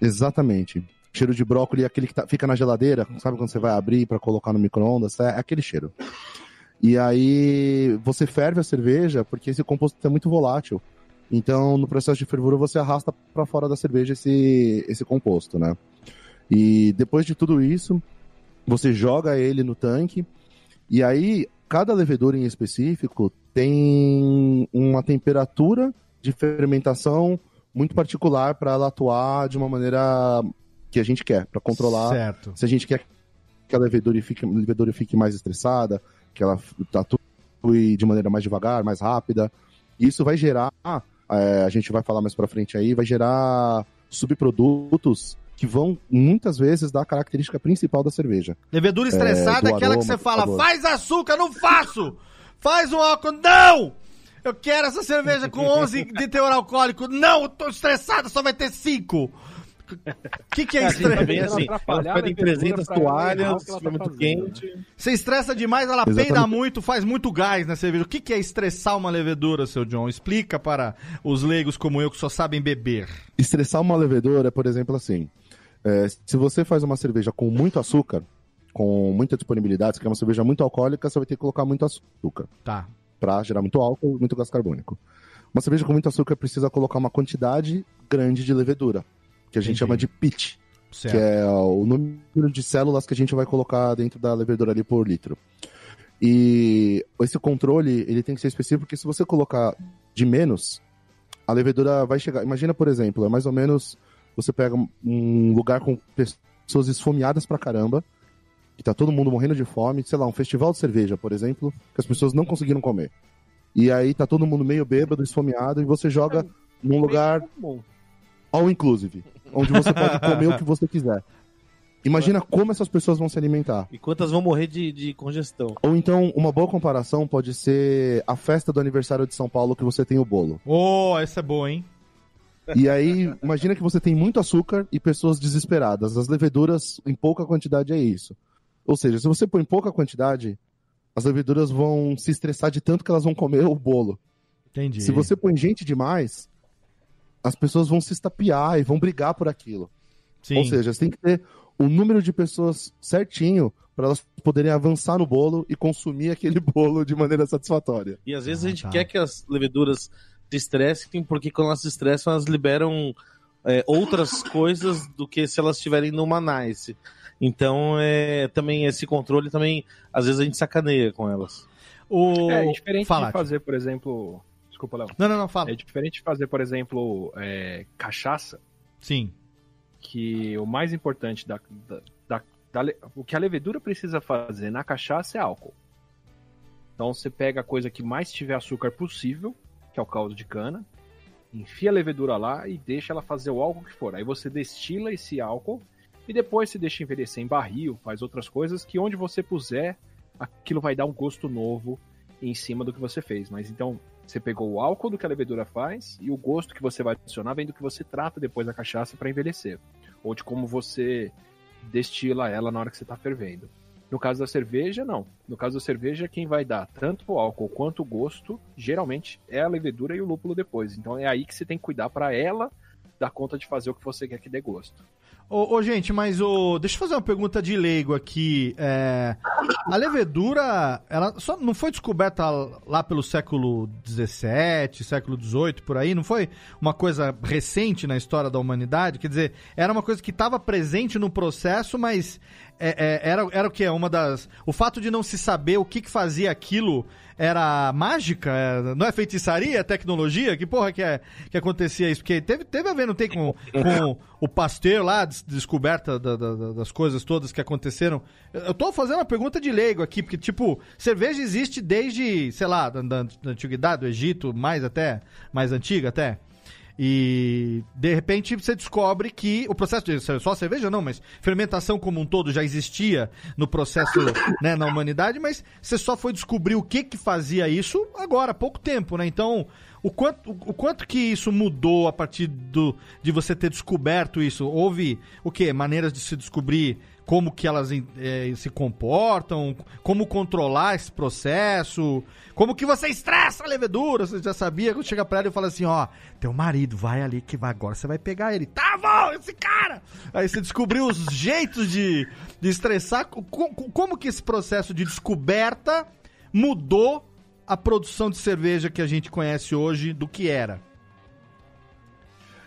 Exatamente. Cheiro de brócolis, é aquele que tá- fica na geladeira, sabe quando você vai abrir para colocar no micro-ondas? É aquele cheiro. E aí você ferve a cerveja porque esse composto é muito volátil. Então, no processo de fervura, você arrasta para fora da cerveja esse, esse composto, né? E depois de tudo isso, você joga ele no tanque. E aí, cada levedura em específico tem uma temperatura de fermentação muito particular para ela atuar de uma maneira que a gente quer, para controlar certo. se a gente quer que a levedura fique, a levedura fique mais estressada, que ela atue de maneira mais devagar, mais rápida. Isso vai gerar, é, a gente vai falar mais pra frente aí, vai gerar subprodutos que vão muitas vezes dar a característica principal da cerveja. Levedura estressada é, do aquela que aroma, você do fala, faz açúcar, não faço! Faz um álcool, não! Eu quero essa cerveja com 11 de teor alcoólico, não, eu tô estressado, só vai ter 5! O que, que é tá estresse? bem Ela assim, ela a pede levedura 300 pra ela errar o toalhas, tá for muito fazendo, quente. Você estressa demais, ela Exatamente. peida muito, faz muito gás na cerveja. O que, que é estressar uma levedura, seu John? Explica para os leigos como eu que só sabem beber. Estressar uma levedura é, por exemplo, assim: é, se você faz uma cerveja com muito açúcar, com muita disponibilidade, se quer uma cerveja muito alcoólica, você vai ter que colocar muito açúcar. Tá. para gerar muito álcool e muito gás carbônico. Uma cerveja com muito açúcar precisa colocar uma quantidade grande de levedura, que a gente Entendi. chama de pitch, Certo. que é o número de células que a gente vai colocar dentro da levedura ali por litro. E esse controle, ele tem que ser específico, porque se você colocar de menos, a levedura vai chegar. Imagina, por exemplo, é mais ou menos você pega um lugar com pessoas esfomeadas pra caramba, que tá todo mundo morrendo de fome, sei lá, um festival de cerveja, por exemplo, que as pessoas não conseguiram comer. E aí tá todo mundo meio bêbado, esfomeado, e você joga num lugar all inclusive, onde você pode comer o que você quiser. Imagina como essas pessoas vão se alimentar. E quantas vão morrer de, de congestão? Ou então, uma boa comparação pode ser a festa do aniversário de São Paulo que você tem o bolo. Oh, essa é boa, hein? E aí, imagina que você tem muito açúcar e pessoas desesperadas. As leveduras, em pouca quantidade, é isso. Ou seja, se você põe pouca quantidade, as leveduras vão se estressar de tanto que elas vão comer o bolo. Entendi. Se você põe gente demais, as pessoas vão se estapear e vão brigar por aquilo. Sim. Ou seja, você tem que ter o número de pessoas certinho para elas poderem avançar no bolo e consumir aquele bolo de maneira satisfatória. E às vezes Ah, a gente tá. quer que as leveduras se estressem, porque quando elas se estressam, elas liberam é, outras coisas do que se elas estiverem numa nice. Então, é, também esse controle também, às vezes a gente sacaneia com elas. O... É, é diferente Fala, de fazer, por exemplo. Desculpa, Léo. Não, não, não, fala. É diferente de fazer, por exemplo, é, cachaça, Sim. que o mais importante da, da, da- da o que a levedura precisa fazer na cachaça é álcool. Então você pega a coisa que mais tiver açúcar possível, que é o caldo de cana, enfia a levedura lá e deixa ela fazer o álcool que for. Aí você destila esse álcool e depois você deixa envelhecer em barril, faz outras coisas que onde você puser, aquilo vai dar um gosto novo em cima do que você fez. Mas então você pegou o álcool do que a levedura faz e o gosto que você vai adicionar vem do que você trata depois da cachaça para envelhecer. Ou de como você destila ela na hora que você está fervendo. No caso da cerveja, não. No caso da cerveja, quem vai dar tanto o álcool quanto o gosto, geralmente, é a levedura e o lúpulo depois. Então é aí que você tem que cuidar para ela dar conta de fazer o que você quer que dê gosto. Ô, ô, gente, mas o. Deixa eu fazer uma pergunta de leigo aqui. É, A levedura, ela só não foi descoberta lá pelo século XVII, século XVIII, por aí? Não foi uma coisa recente na história da humanidade? Quer dizer, era uma coisa que estava presente no processo, mas é, é, era, era o que? Uma das. O fato de não se saber o que, que fazia aquilo era mágica? É, Não é feitiçaria? É tecnologia? Que porra que, é, que acontecia isso? Porque teve, teve a ver, não tem, com, com o Pasteur lá, des- descoberta da- da- da- das coisas todas que aconteceram. Eu tô fazendo uma pergunta de leigo aqui, porque, tipo, cerveja existe desde, sei lá, da, da- da antiguidade, do Egito, mais até, mais antiga até. E de repente você descobre que o processo de só cerveja não, mas fermentação como um todo já existia no processo né, na humanidade, mas você só foi descobrir o que que fazia isso agora, há pouco tempo, né? Então, o quanto, o quanto que isso mudou a partir do, de você ter descoberto isso? Houve o quê? Maneiras de se descobrir como que elas eh, se comportam, como controlar esse processo, como que você estressa a levedura, você já sabia, quando chega pra ela e fala assim, ó, teu marido, vai ali que vai, agora você vai pegar ele. Tá bom, esse cara! Aí você descobriu os jeitos de, de estressar, Co- co- como que esse processo de descoberta mudou a produção de cerveja que a gente conhece hoje do que era?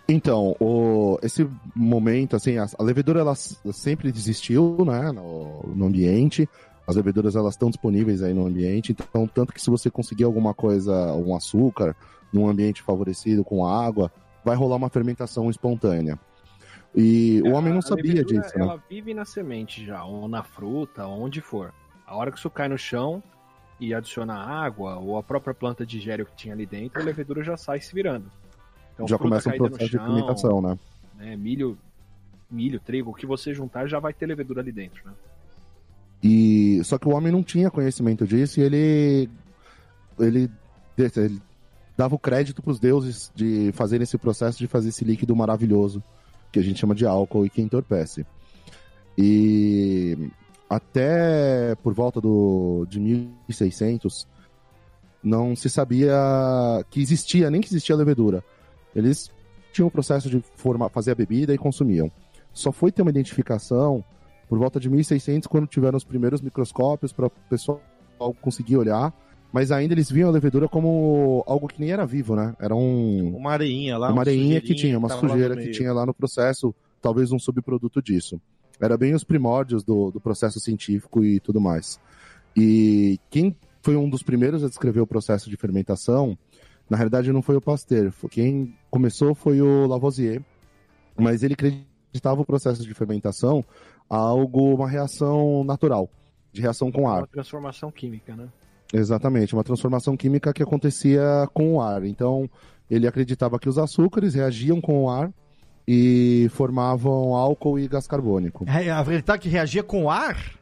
Então, o- esse momento, assim, a, a levedura ela sempre existiu, né, no, no ambiente. As leveduras elas estão disponíveis aí no ambiente, então tanto que se você conseguir alguma coisa, um açúcar, num ambiente favorecido com água, vai rolar uma fermentação espontânea. E o homem não sabia disso, né? Ela vive na semente já, ou na fruta, onde for. A hora que isso cai no chão e adiciona água, ou a própria planta digere o que tinha ali dentro, a levedura já sai se virando. Então, Já começa o processo de chão, fermentação, né? né, milho, milho, trigo, o que você juntar já vai ter levedura ali dentro, né? E só que o homem não tinha conhecimento disso e ele ele, ele dava o crédito para os deuses de fazerem esse processo de fazer esse líquido maravilhoso que a gente chama de álcool e que entorpece. E até por volta do de 1600 não se sabia que existia, nem que existia levedura. Eles tinham o processo de formar, fazer a bebida e consumiam. Só foi ter uma identificação por volta de 1600, quando tiveram os primeiros microscópios para o pessoal conseguir olhar, mas ainda eles viam a levedura como algo que nem era vivo, né? Era um, Uma areinha lá. uma areinha que tinha, uma no sujeira que tinha lá no processo, talvez um subproduto disso. Era bem os primórdios do, do processo científico e tudo mais. E quem foi um dos primeiros a descrever o processo de fermentação, na realidade não foi o Pasteur, quem começou foi o Lavoisier, mas ele acreditava o processo de fermentação a algo, uma reação natural, de reação com ar. Uma transformação química, né? Exatamente, uma transformação química que acontecia com o ar. Então, ele acreditava que os açúcares reagiam com o ar e formavam álcool e gás carbônico. É, A verdade que reagia com ar?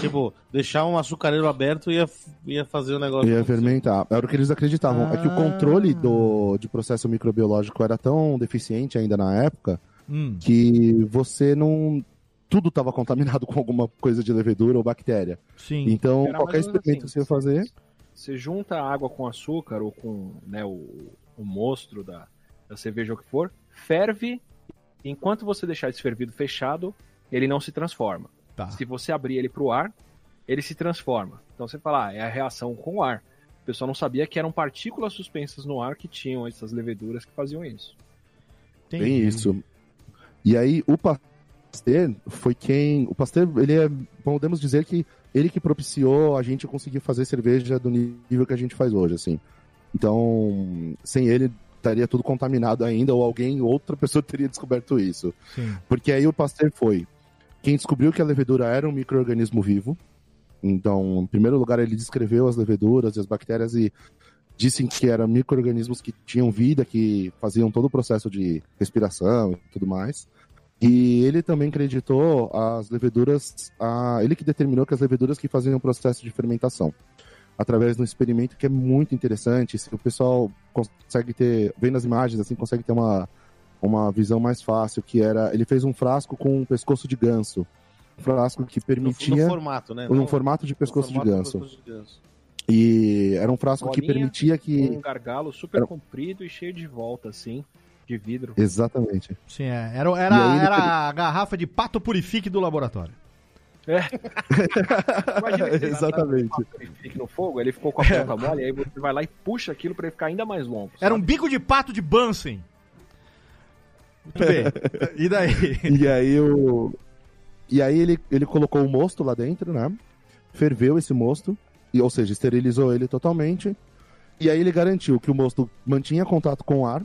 Tipo, deixar um açucareiro aberto ia, ia fazer o negócio. Ia acontecer. fermentar. Era o que eles acreditavam. É que o Ah. controle do, de processo microbiológico era tão deficiente ainda na época Hum. que você não. Tudo estava contaminado com alguma coisa de levedura ou bactéria. Sim. Então, Era qualquer experimento que você ia assim. fazer. Você junta a água com açúcar ou com né, o, o mostro da, da cerveja ou o que for, ferve, e enquanto você deixar esse fervido fechado, ele não se transforma. Tá. Se você abrir ele pro ar, ele se transforma. Então você fala, ah, é a reação com o ar. O pessoal não sabia que eram partículas suspensas no ar que tinham essas leveduras que faziam isso. Entendi. Bem isso. E aí, o Pasteur foi quem. O Pasteur, ele é. Podemos dizer que ele que propiciou a gente conseguir fazer cerveja do nível que a gente faz hoje, assim. Então, sem ele, estaria tudo contaminado ainda, ou alguém, outra pessoa teria descoberto isso. Sim. Porque aí o Pasteur foi quem descobriu que a levedura era um microorganismo vivo. Então, em primeiro lugar, ele descreveu as leveduras e as bactérias e disse que eram microorganismos que tinham vida, que faziam todo o processo de respiração e tudo mais. E ele também acreditou as leveduras, a, ele que determinou que as leveduras que faziam o processo de fermentação. Através de um experimento que é muito interessante, se o pessoal consegue ter, vendo as imagens assim, consegue ter uma, uma visão mais fácil, que era, ele fez um frasco com um pescoço de ganso. Um frasco que No, permitia no formato, né? Não- formato de no pescoço formato de ganso. pescoço de ganso. E era um frasco que Bolinha, permitia que. Um gargalo super Era- comprido e cheio de volta, assim, de vidro. Exatamente. Sim, é. Era, era, ele era a garrafa de pato purifique do laboratório. Imagina que você Exatamente. tá no- no fogo, ele ficou com a ponta mole, aí você vai lá e puxa aquilo pra ele ficar ainda mais longo. Era um sabe? bico de pato de Bunsen. Muito bem. E daí? E aí o. E aí ele, ele colocou o mosto lá dentro, né? Ferveu esse mosto, e, ou seja, esterilizou ele totalmente. E aí ele garantiu que o mosto mantinha contato com o ar.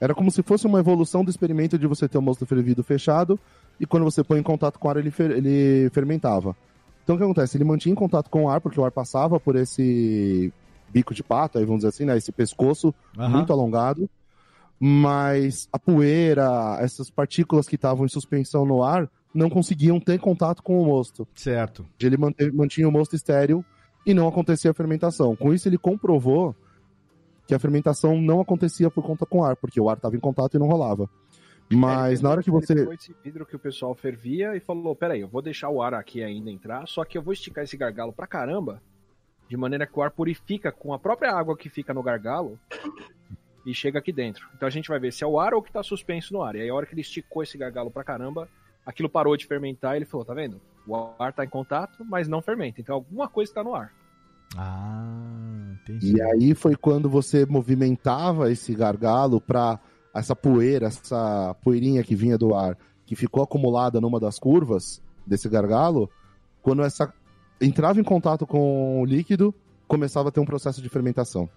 Era como se fosse uma evolução do experimento de você ter o mosto fervido fechado, e quando você põe em contato com o ar, ele, fer- ele fermentava. Então o que acontece? Ele mantinha em contato com o ar, porque o ar passava por esse bico de pato, aí vamos dizer assim, né? Esse pescoço Aham. muito alongado, mas a poeira, essas partículas que estavam em suspensão no ar, não conseguiam ter contato com o mosto. Certo. Ele mantinha o mosto estéril e não acontecia a fermentação. Com isso, ele comprovou que a fermentação não acontecia por conta com o ar, porque o ar estava em contato e não rolava. Mas É, na hora que ele você. pegou esse vidro que o pessoal fervia e falou: peraí, eu vou deixar o ar aqui ainda entrar, só que eu vou esticar esse gargalo pra caramba, de maneira que o ar purifica com a própria água que fica no gargalo e chega aqui dentro. Então a gente vai ver se é o ar ou que tá suspenso no ar. E aí a hora que ele esticou esse gargalo pra caramba, aquilo parou de fermentar e ele falou: tá vendo? O ar tá em contato, mas não fermenta. Então alguma coisa está no ar. Ah, entendi. E aí foi quando você movimentava esse gargalo para essa poeira, essa poeirinha que vinha do ar, que ficou acumulada numa das curvas desse gargalo, quando essa entrava em contato com o líquido, começava a ter um processo de fermentação.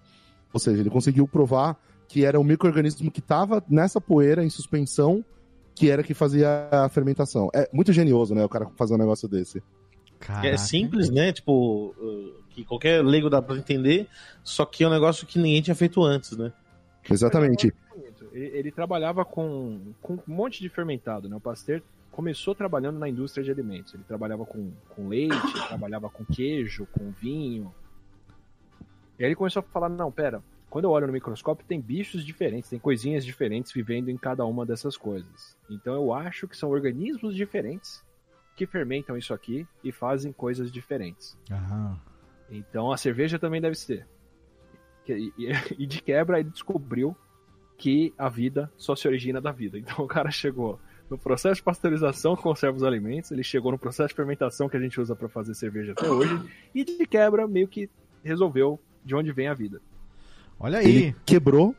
Ou seja, ele conseguiu provar que era um microorganismo que estava nessa poeira em suspensão que era que fazia a fermentação. É muito genioso, né, o cara fazer um negócio desse. Caraca. É simples, né? Tipo, uh, que qualquer leigo dá pra entender, só que é um negócio que ninguém tinha feito antes, né? Exatamente. Ele, ele trabalhava com, com um monte de fermentado, né? O Pasteur começou trabalhando na indústria de alimentos. Ele trabalhava com, com leite, trabalhava com queijo, com vinho. E aí ele começou a falar, não, pera, quando eu olho no microscópio tem bichos diferentes, tem coisinhas diferentes vivendo em cada uma dessas coisas. Então eu acho que são organismos diferentes que fermentam isso aqui e fazem coisas diferentes. Aham. Então a cerveja também deve ser. E, e- e de quebra ele descobriu que a vida só se origina da vida. Então o cara chegou no processo de pasteurização que conserva os alimentos, ele chegou no processo de fermentação que a gente usa para fazer cerveja até hoje, e de quebra meio que resolveu de onde vem a vida. Olha aí. Ele quebrou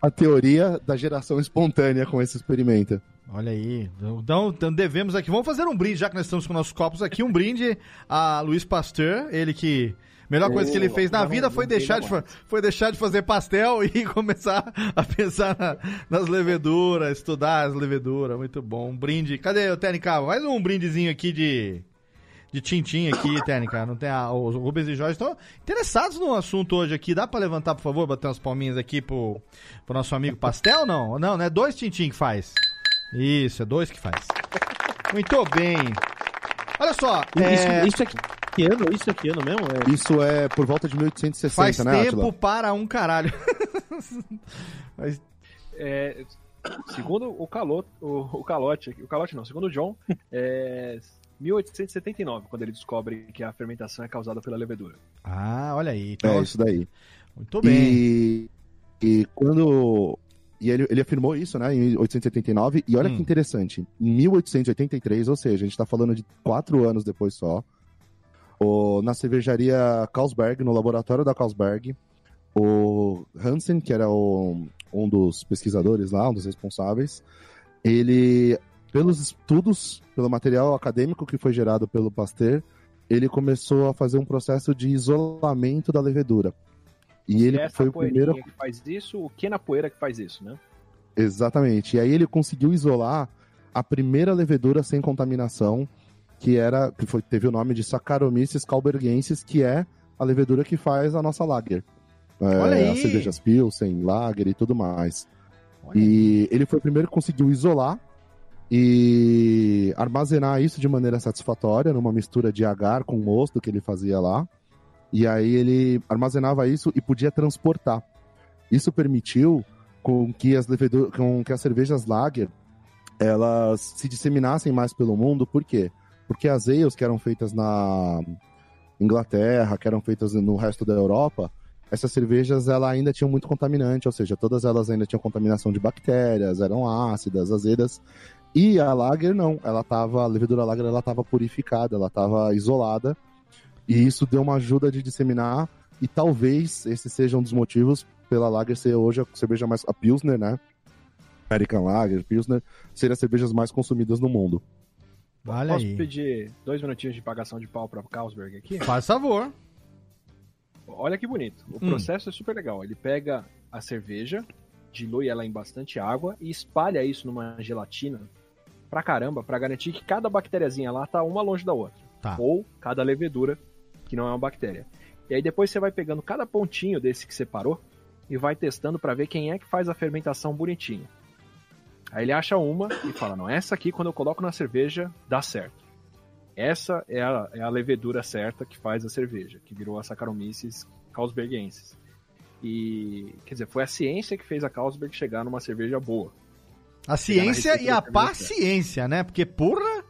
a teoria da geração espontânea com esse experimento. Olha aí. Então, então devemos aqui. Vamos fazer um brinde, já que nós estamos com nossos copos aqui. Um brinde a Luiz Pasteur, ele que. Melhor coisa que ele fez na vida foi deixar, de, foi deixar de fazer pastel e começar a pensar na- nas leveduras, estudar as leveduras. Muito bom. Um brinde. Cadê o TNK? Mais um brindezinho aqui de. De tintim aqui, TNK. Não tem a, os Rubens e Jorge estão interessados no assunto hoje aqui. Dá pra levantar, por favor, bater umas palminhas aqui pro, pro nosso amigo Pastel? Não, não, não é dois tintim que faz. Isso, é dois que faz. Muito bem. Olha só, é, Isso, isso aqui que ano? Isso aqui ano mesmo? É, Isso é por volta de 1860, faz né, tempo Atila? para um caralho. Mas- É, segundo o calote, o, o calote, aqui- o calote não, segundo o John, é 1879, quando ele descobre que a fermentação é causada pela levedura. ah, olha aí. Então, É isso daí. Muito bem. E, e quando e ele, ele afirmou isso, né, em 1889. E olha Hum. que interessante. Em 1883, ou seja, a gente tá falando de quatro anos depois só, o, na cervejaria Carlsberg, no laboratório da Carlsberg, o Hansen, que era o- um dos pesquisadores lá, um dos responsáveis, ele, pelos estudos, pelo material acadêmico que foi gerado pelo Pasteur, ele começou a fazer um processo de isolamento da levedura. E ele Essa foi o primeiro que faz isso, o que na poeira que faz isso, né? Exatamente. E aí ele conseguiu isolar a primeira levedura sem contaminação, que era que foi, teve o nome de Saccharomyces calbergensis, que é a levedura que faz a nossa lager. É, Olha aí! As cervejas Pilsen, lager e tudo mais. Olha E ele foi o primeiro que conseguiu isolar e armazenar isso de maneira satisfatória, numa mistura de agar com mosto que ele fazia lá. E aí ele armazenava isso e podia transportar. Isso permitiu com que as com que as cervejas lager elas se disseminassem mais pelo mundo, por quê? Porque as ales que eram feitas na Inglaterra, que eram feitas no resto da Europa, essas cervejas ela ainda tinham muito contaminante, ou seja, todas elas ainda tinham contaminação de bactérias, eram ácidas, azedas. E a lager não, ela tava, a levedura lager ela tava purificada, ela tava isolada. E isso deu uma ajuda de disseminar e talvez esse seja um dos motivos pela lager ser hoje a cerveja mais a Pilsner, né? American Lager, Pilsner, ser as cervejas mais consumidas no mundo. Olha Posso aí. pedir dois minutinhos de pagação de pau pra Carlsberg aqui? Faz favor. Olha que bonito. O Hum. processo é super legal. Ele pega a cerveja, dilui ela em bastante água e espalha isso numa gelatina pra caramba, pra garantir que cada bactériazinha lá tá uma longe da outra. Tá. Ou cada levedura, que não é uma bactéria. E aí depois você vai pegando cada pontinho desse que separou e vai testando pra ver quem é que faz a fermentação bonitinho. Aí ele acha uma e fala: Não, essa aqui, quando eu coloco na cerveja, dá certo. Essa é a, é a levedura certa que faz a cerveja, que virou a Saccharomyces Carlsbergensis. E, quer dizer, foi a ciência que fez a Carlsberg chegar numa cerveja boa. A ciência e a paciência, né? Porque, porra.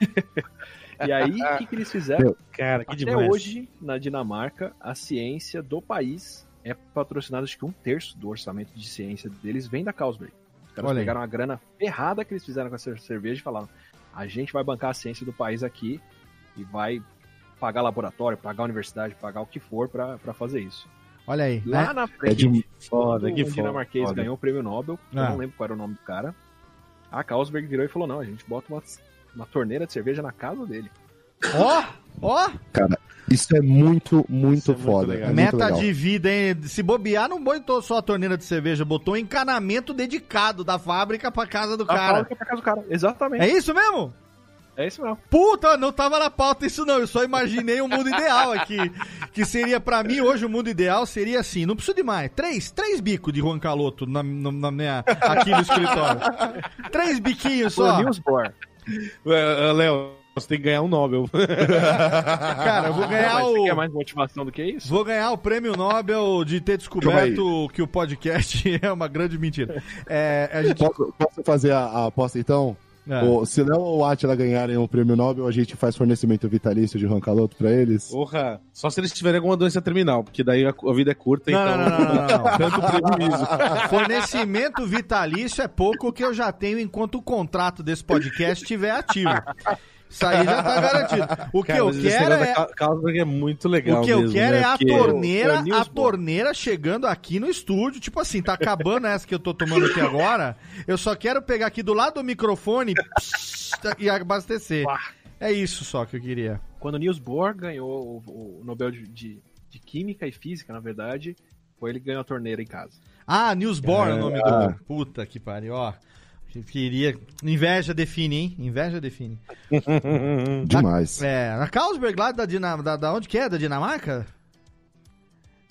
E aí, o que, que eles fizeram? Cara, que Até demais. hoje, na Dinamarca, a ciência do país é patrocinada, acho que um terço do orçamento de ciência deles vem da Carlsberg. Os caras Olha aí. pegaram a grana ferrada que eles fizeram com essa cerveja e falaram: a gente vai bancar a ciência do país aqui e vai pagar laboratório, pagar universidade, pagar o que for pra fazer isso. Olha aí. Lá né? na É frente, de Foda, que foda. dinamarquês foda. ganhou o prêmio Nobel, eu Ah. não lembro qual era o nome do cara. A Carlsberg virou e falou: não, a gente bota uma, uma torneira de cerveja na casa dele. Ó, ó. Isso é muito, muito Isso é muito foda. é muito Meta legal. de vida, hein? Se bobear, não botou só a torneira de cerveja, botou um encanamento dedicado da fábrica pra casa do A cara. fábrica pra casa do cara. Exatamente. É isso mesmo? É isso mesmo. Puta, não tava na pauta isso não, eu só imaginei um mundo ideal aqui. Que seria, pra mim, hoje o mundo ideal seria assim, não preciso de mais, três, três bicos de Juan Caloto na, na- na minha, aqui no escritório. Três biquinhos Só. é, Léo, você tem que ganhar um Nobel. Cara, eu vou ganhar Mas você quer o... mais motivação do que isso? Vou ganhar o prêmio Nobel de ter descoberto que o podcast é uma grande mentira. É, a gente... Posso, posso fazer a, a aposta então? É. O- se Léo ou Atila ganharem o prêmio Nobel, a gente faz fornecimento vitalício de Rancaloto pra eles? Porra, só se eles tiverem alguma doença terminal, porque daí a, a vida é curta, Não, então. não, não, não, não, não. Tanto prejuízo. Fornecimento vitalício é pouco que eu já tenho enquanto o contrato desse podcast estiver ativo. Isso aí já tá garantido. O que Cara, eu quero é. Carlsberg é muito legal. O que eu mesmo, quero né? é a Porque- torneira, é a Niels Bohr. torneira chegando aqui no estúdio. Tipo assim, tá acabando essa que eu tô tomando aqui agora. Eu só quero pegar aqui do lado do microfone psst, e abastecer. É isso só que eu queria. Quando o Niels Bohr ganhou o, o Nobel de, de, de Química e Física, na verdade, foi ele que ganhou a torneira em casa. Ah, Newsborn é o nome do. Puta que pariu, ó. Queria. Inveja define, hein? Inveja define. Demais. É, na Carlsberg lá da, Dina... da, da onde que é? Da Dinamarca?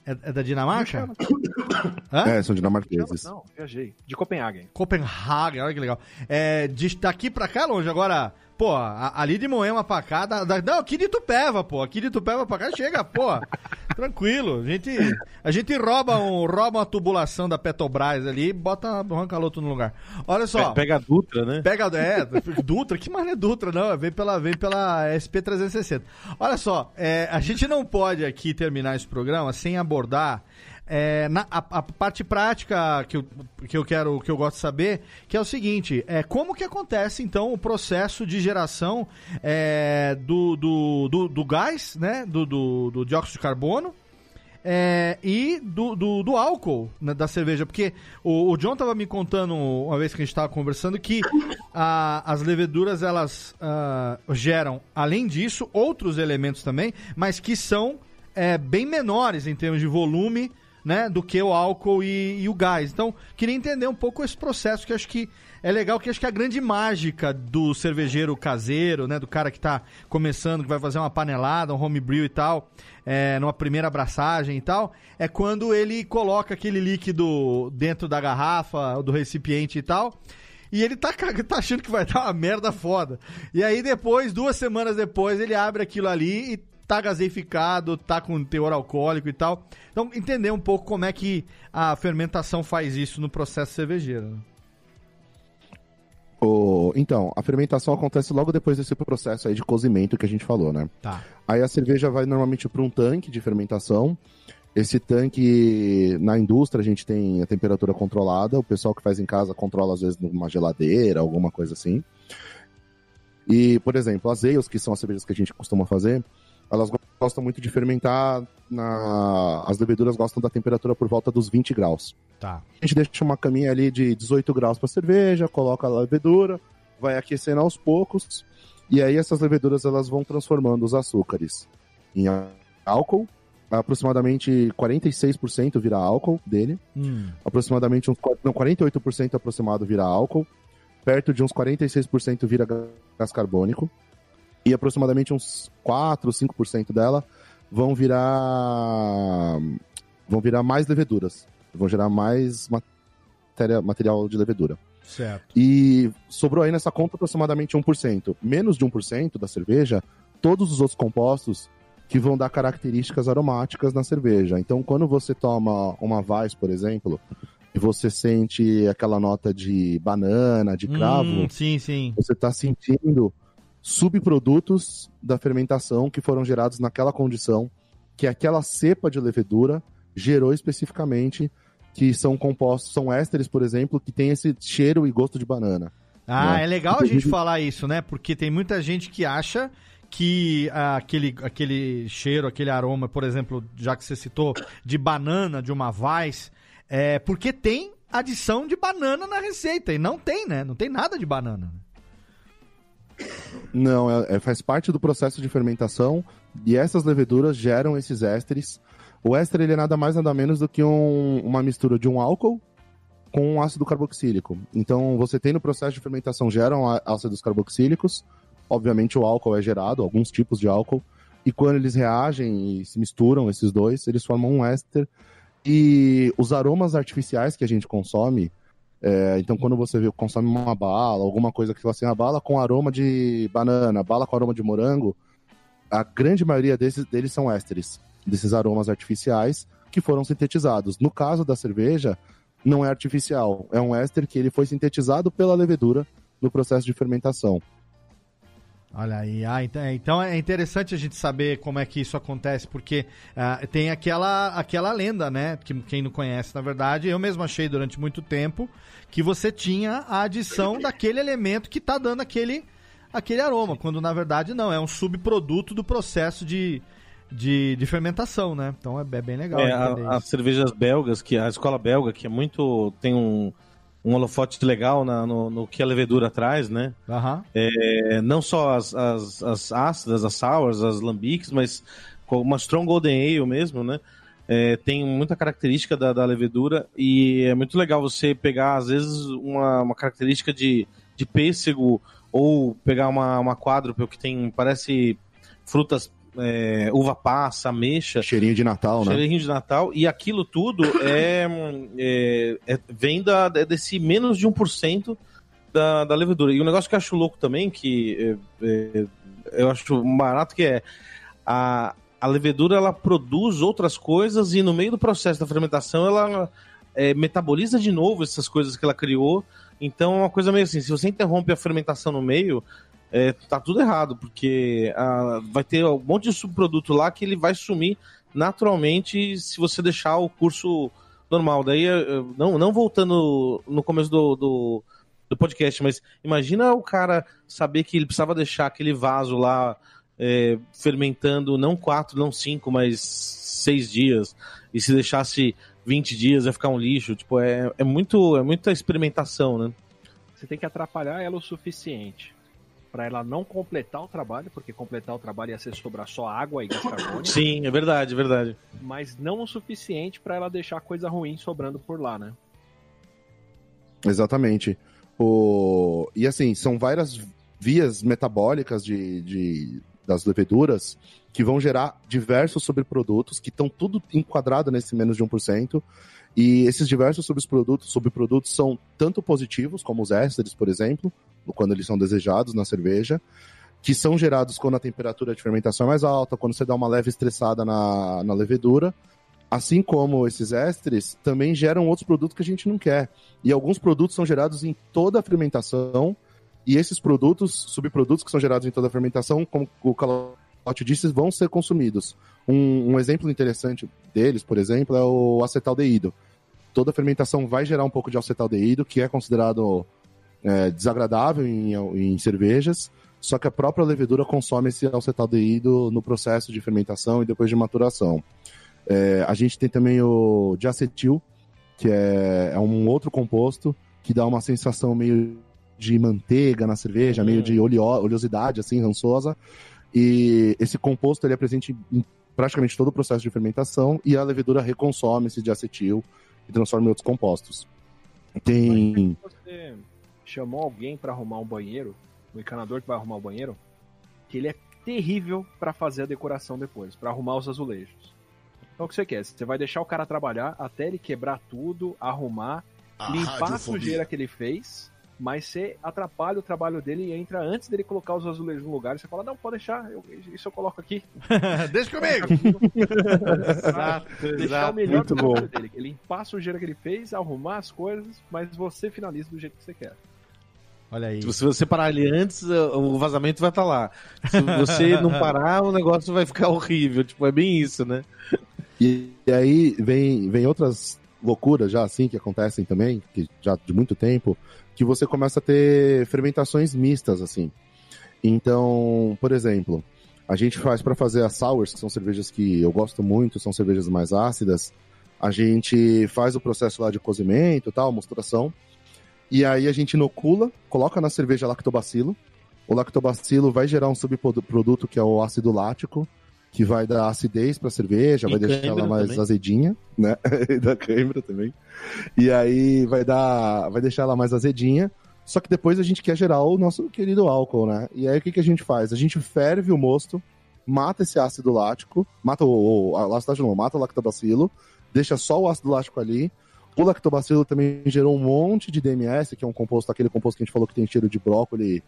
É, é da Dinamarca? Hã? É, são dinamarqueses. Não, viajei. De Copenhague. Copenhague, olha que legal. É, de daqui pra cá longe, agora, pô, ali de Moema pra cá, da, da- não, aqui de Tupéva, pô, aqui de Tupéva pra cá chega, pô, tranquilo, a gente, a gente rouba, um, rouba uma tubulação da Petrobras ali e bota um rancaloto no lugar. Olha só, Pe- Pega a Dutra, né? Pega, é, Dutra, que mais é Dutra, não, vem pela, vem pela SP360. Olha só, é, a gente não pode aqui terminar esse programa sem abordar é, na, a, a, parte prática que eu, que eu quero, que eu gosto de saber, que é o seguinte, é como que acontece então o processo de geração é, do, do, do, do, gás, né, do, do, do dióxido de carbono, é, e do, do, do álcool né, da cerveja. Porque o, o, John tava me contando, uma vez que a gente tava conversando, que a, as leveduras elas uh, geram, além disso, outros elementos também, mas que são é, bem menores em termos de volume né, do que o álcool e, e, o gás. Então, queria entender um pouco esse processo que acho que é legal, que acho que é a grande mágica do cervejeiro caseiro, né, do cara que está começando, que vai fazer uma panelada, um homebrew e tal, é, numa primeira abraçagem e tal, é quando ele coloca aquele líquido dentro da garrafa, do recipiente e tal, e ele tá, tá achando que vai dar uma merda foda. E aí depois, duas semanas depois, ele abre aquilo ali e tá gaseificado, tá com teor alcoólico e tal. Então, entender um pouco como é que a fermentação faz isso no processo cervejeiro. Né? O... Então, a fermentação acontece logo depois desse processo aí de cozimento que a gente falou, né? Tá. Aí a cerveja vai normalmente para um tanque de fermentação. Esse tanque, na indústria, a gente tem a temperatura controlada. O pessoal que faz em casa controla, às vezes, numa geladeira, alguma coisa assim. E, por exemplo, as ales, que são as cervejas que a gente costuma fazer, elas gostam muito de fermentar, na... as leveduras gostam da temperatura por volta dos 20 graus. Tá. A gente deixa uma caminha ali de 18 graus para cerveja, coloca a levedura, vai aquecendo aos poucos, e aí essas leveduras elas vão transformando os açúcares em álcool, aproximadamente 46% vira álcool dele, hum. aproximadamente uns não, 48% aproximado vira álcool, perto de uns 46% vira gás carbônico, e aproximadamente uns 4, 5% dela vão virar vão virar mais leveduras, vão gerar mais matéria, material de levedura. Certo. E sobrou aí nessa conta aproximadamente 1%. Menos de 1% da cerveja, todos os outros compostos que vão dar características aromáticas na cerveja. Então, quando você toma uma Weiss, por exemplo, e você sente aquela nota de banana, de cravo, hum, sim, sim. você está sentindo subprodutos da fermentação que foram gerados naquela condição que aquela cepa de levedura gerou especificamente, que são compostos, são ésteres, por exemplo, que tem esse cheiro e gosto de banana. Ah, né? é legal a gente falar isso, né? Porque tem muita gente que acha que ah, aquele, aquele cheiro, aquele aroma, por exemplo, já que você citou, de banana, de uma Weiss, é porque tem adição de banana na receita. E não tem, né? Não tem nada de banana. Não, é, é, faz parte do processo de fermentação e essas leveduras geram esses ésteres. O éster ele é nada mais nada menos do que um, uma mistura de um álcool com um ácido carboxílico. Então você tem no processo de fermentação geram ácidos carboxílicos, obviamente o álcool é gerado, alguns tipos de álcool, e quando eles reagem e se misturam esses dois, eles formam um éster. E os aromas artificiais que a gente consome, é, então, quando você vê, consome uma bala, alguma coisa que fala assim, a bala com aroma de banana, bala com aroma de morango, a grande maioria desses, deles são ésteres, desses aromas artificiais que foram sintetizados. No caso da cerveja, não é artificial, é um éster que ele foi sintetizado pela levedura no processo de fermentação. Olha aí, ah, então, é, então é interessante a gente saber como é que isso acontece, porque uh, tem aquela, aquela lenda, né? Que quem não conhece, na verdade, eu mesmo achei durante muito tempo que você tinha a adição daquele elemento que está dando aquele, aquele aroma, quando na verdade não, é um subproduto do processo de, de, de fermentação, né? Então é, é bem legal. É, as cervejas belgas, que a escola belga, que é muito. tem um um holofote legal na, no, no, que a levedura traz, né? Uhum. É, não só as, as, as, ácidas, as sours, as lambics, mas uma strong golden ale mesmo, né? É, tem muita característica da, da, levedura e é muito legal você pegar, às vezes, uma, uma característica de, de pêssego ou pegar uma, uma quádruple que tem, parece frutas é, uva passa, ameixa. Cheirinho de Natal, né? Cheirinho de Natal. E aquilo tudo é, é, é vem da, desse menos de 1% da, da levedura. E um negócio que eu acho louco também, que é, é, eu acho barato, que é a, a levedura ela produz outras coisas e no meio do processo da fermentação ela é, metaboliza de novo essas coisas que ela criou. Então é uma coisa meio assim, se você interrompe a fermentação no meio, é, tá tudo errado, porque ah, vai ter um monte de subproduto lá que ele vai sumir naturalmente se você deixar o curso normal. Daí, não, não voltando no começo do, do, do podcast, mas imagina o cara saber que ele precisava deixar aquele vaso lá é, fermentando não quatro, não cinco, mas seis dias. E se deixasse 20 dias ia ficar um lixo. Tipo, é, é, muito, é muita experimentação, né? Você tem que atrapalhar ela o suficiente para ela não completar o trabalho, porque completar o trabalho ia ser sobrar só água e gás carbônico. Sim, é verdade, é verdade. Mas não o suficiente para ela deixar coisa ruim sobrando por lá, né? Exatamente. O... E assim, são várias vias metabólicas de, de, das leveduras que vão gerar diversos subprodutos que estão tudo enquadrado nesse menos de 1%. E esses diversos subprodutos, subprodutos são tanto positivos, como os ésteres, por exemplo, quando eles são desejados na cerveja, que são gerados quando a temperatura de fermentação é mais alta, quando você dá uma leve estressada na, na levedura. Assim como esses ésteres, também geram outros produtos que a gente não quer. E alguns produtos são gerados em toda a fermentação, e esses produtos, subprodutos que são gerados em toda a fermentação, como o Calote disse, vão ser consumidos. Um, um exemplo interessante deles, por exemplo, é o acetaldeído. Toda fermentação vai gerar um pouco de acetaldeído, que é considerado é, desagradável em, em cervejas, só que a própria levedura consome esse acetaldeído no processo de fermentação e depois de maturação. É, a gente tem também o diacetil, que é, é, um outro composto que dá uma sensação meio de manteiga na cerveja, uhum. meio de oleo, oleosidade, assim, rançosa. E esse composto ele é presente em praticamente todo o processo de fermentação e a levedura reconsome esse diacetil e transforma em outros compostos. Tem. Você chamou alguém para arrumar um banheiro, o encanador que vai arrumar o banheiro, que ele é terrível para fazer a decoração depois, para arrumar os azulejos. Então o que você quer? Você vai deixar o cara trabalhar até ele quebrar tudo, arrumar, a limpar a sujeira que ele fez, mas você atrapalha o trabalho dele e entra antes dele colocar os azulejos no lugar. E você fala, não, pode deixar, eu, isso eu coloco aqui. Deixa comigo! exato, Deixar exato, o melhor trabalho bom. dele. Limpar a sujeira que ele fez, arrumar as coisas, mas você finaliza do jeito que você quer. Olha aí. Se você parar ali antes, o vazamento vai estar tá lá. Se você não parar, o negócio vai ficar horrível. Tipo, é bem isso, né? E, e aí vem, vem outras loucuras já assim que acontecem também, que já de muito tempo, que você começa a ter fermentações mistas assim. Então, por exemplo, a gente faz para fazer as sours, que são cervejas que eu gosto muito, são cervejas mais ácidas. A gente faz o processo lá de cozimento, tal, mostração. E aí a gente inocula, coloca na cerveja lactobacilo. O lactobacilo vai gerar um subproduto que é o ácido lático, que vai dar acidez para a cerveja, e vai deixar ela mais também. azedinha, né? da câimbra também. E aí vai dar, vai deixar ela mais azedinha. Só que depois a gente quer gerar o nosso querido álcool, né? E aí o que, que a gente faz? A gente ferve o mosto, mata esse ácido lático, mata o, o ácido lático não, mata o lactobacilo, deixa só o ácido lático ali, o lactobacilo também gerou um monte de DMS, que é um composto, aquele composto que a gente falou que tem cheiro de brócolis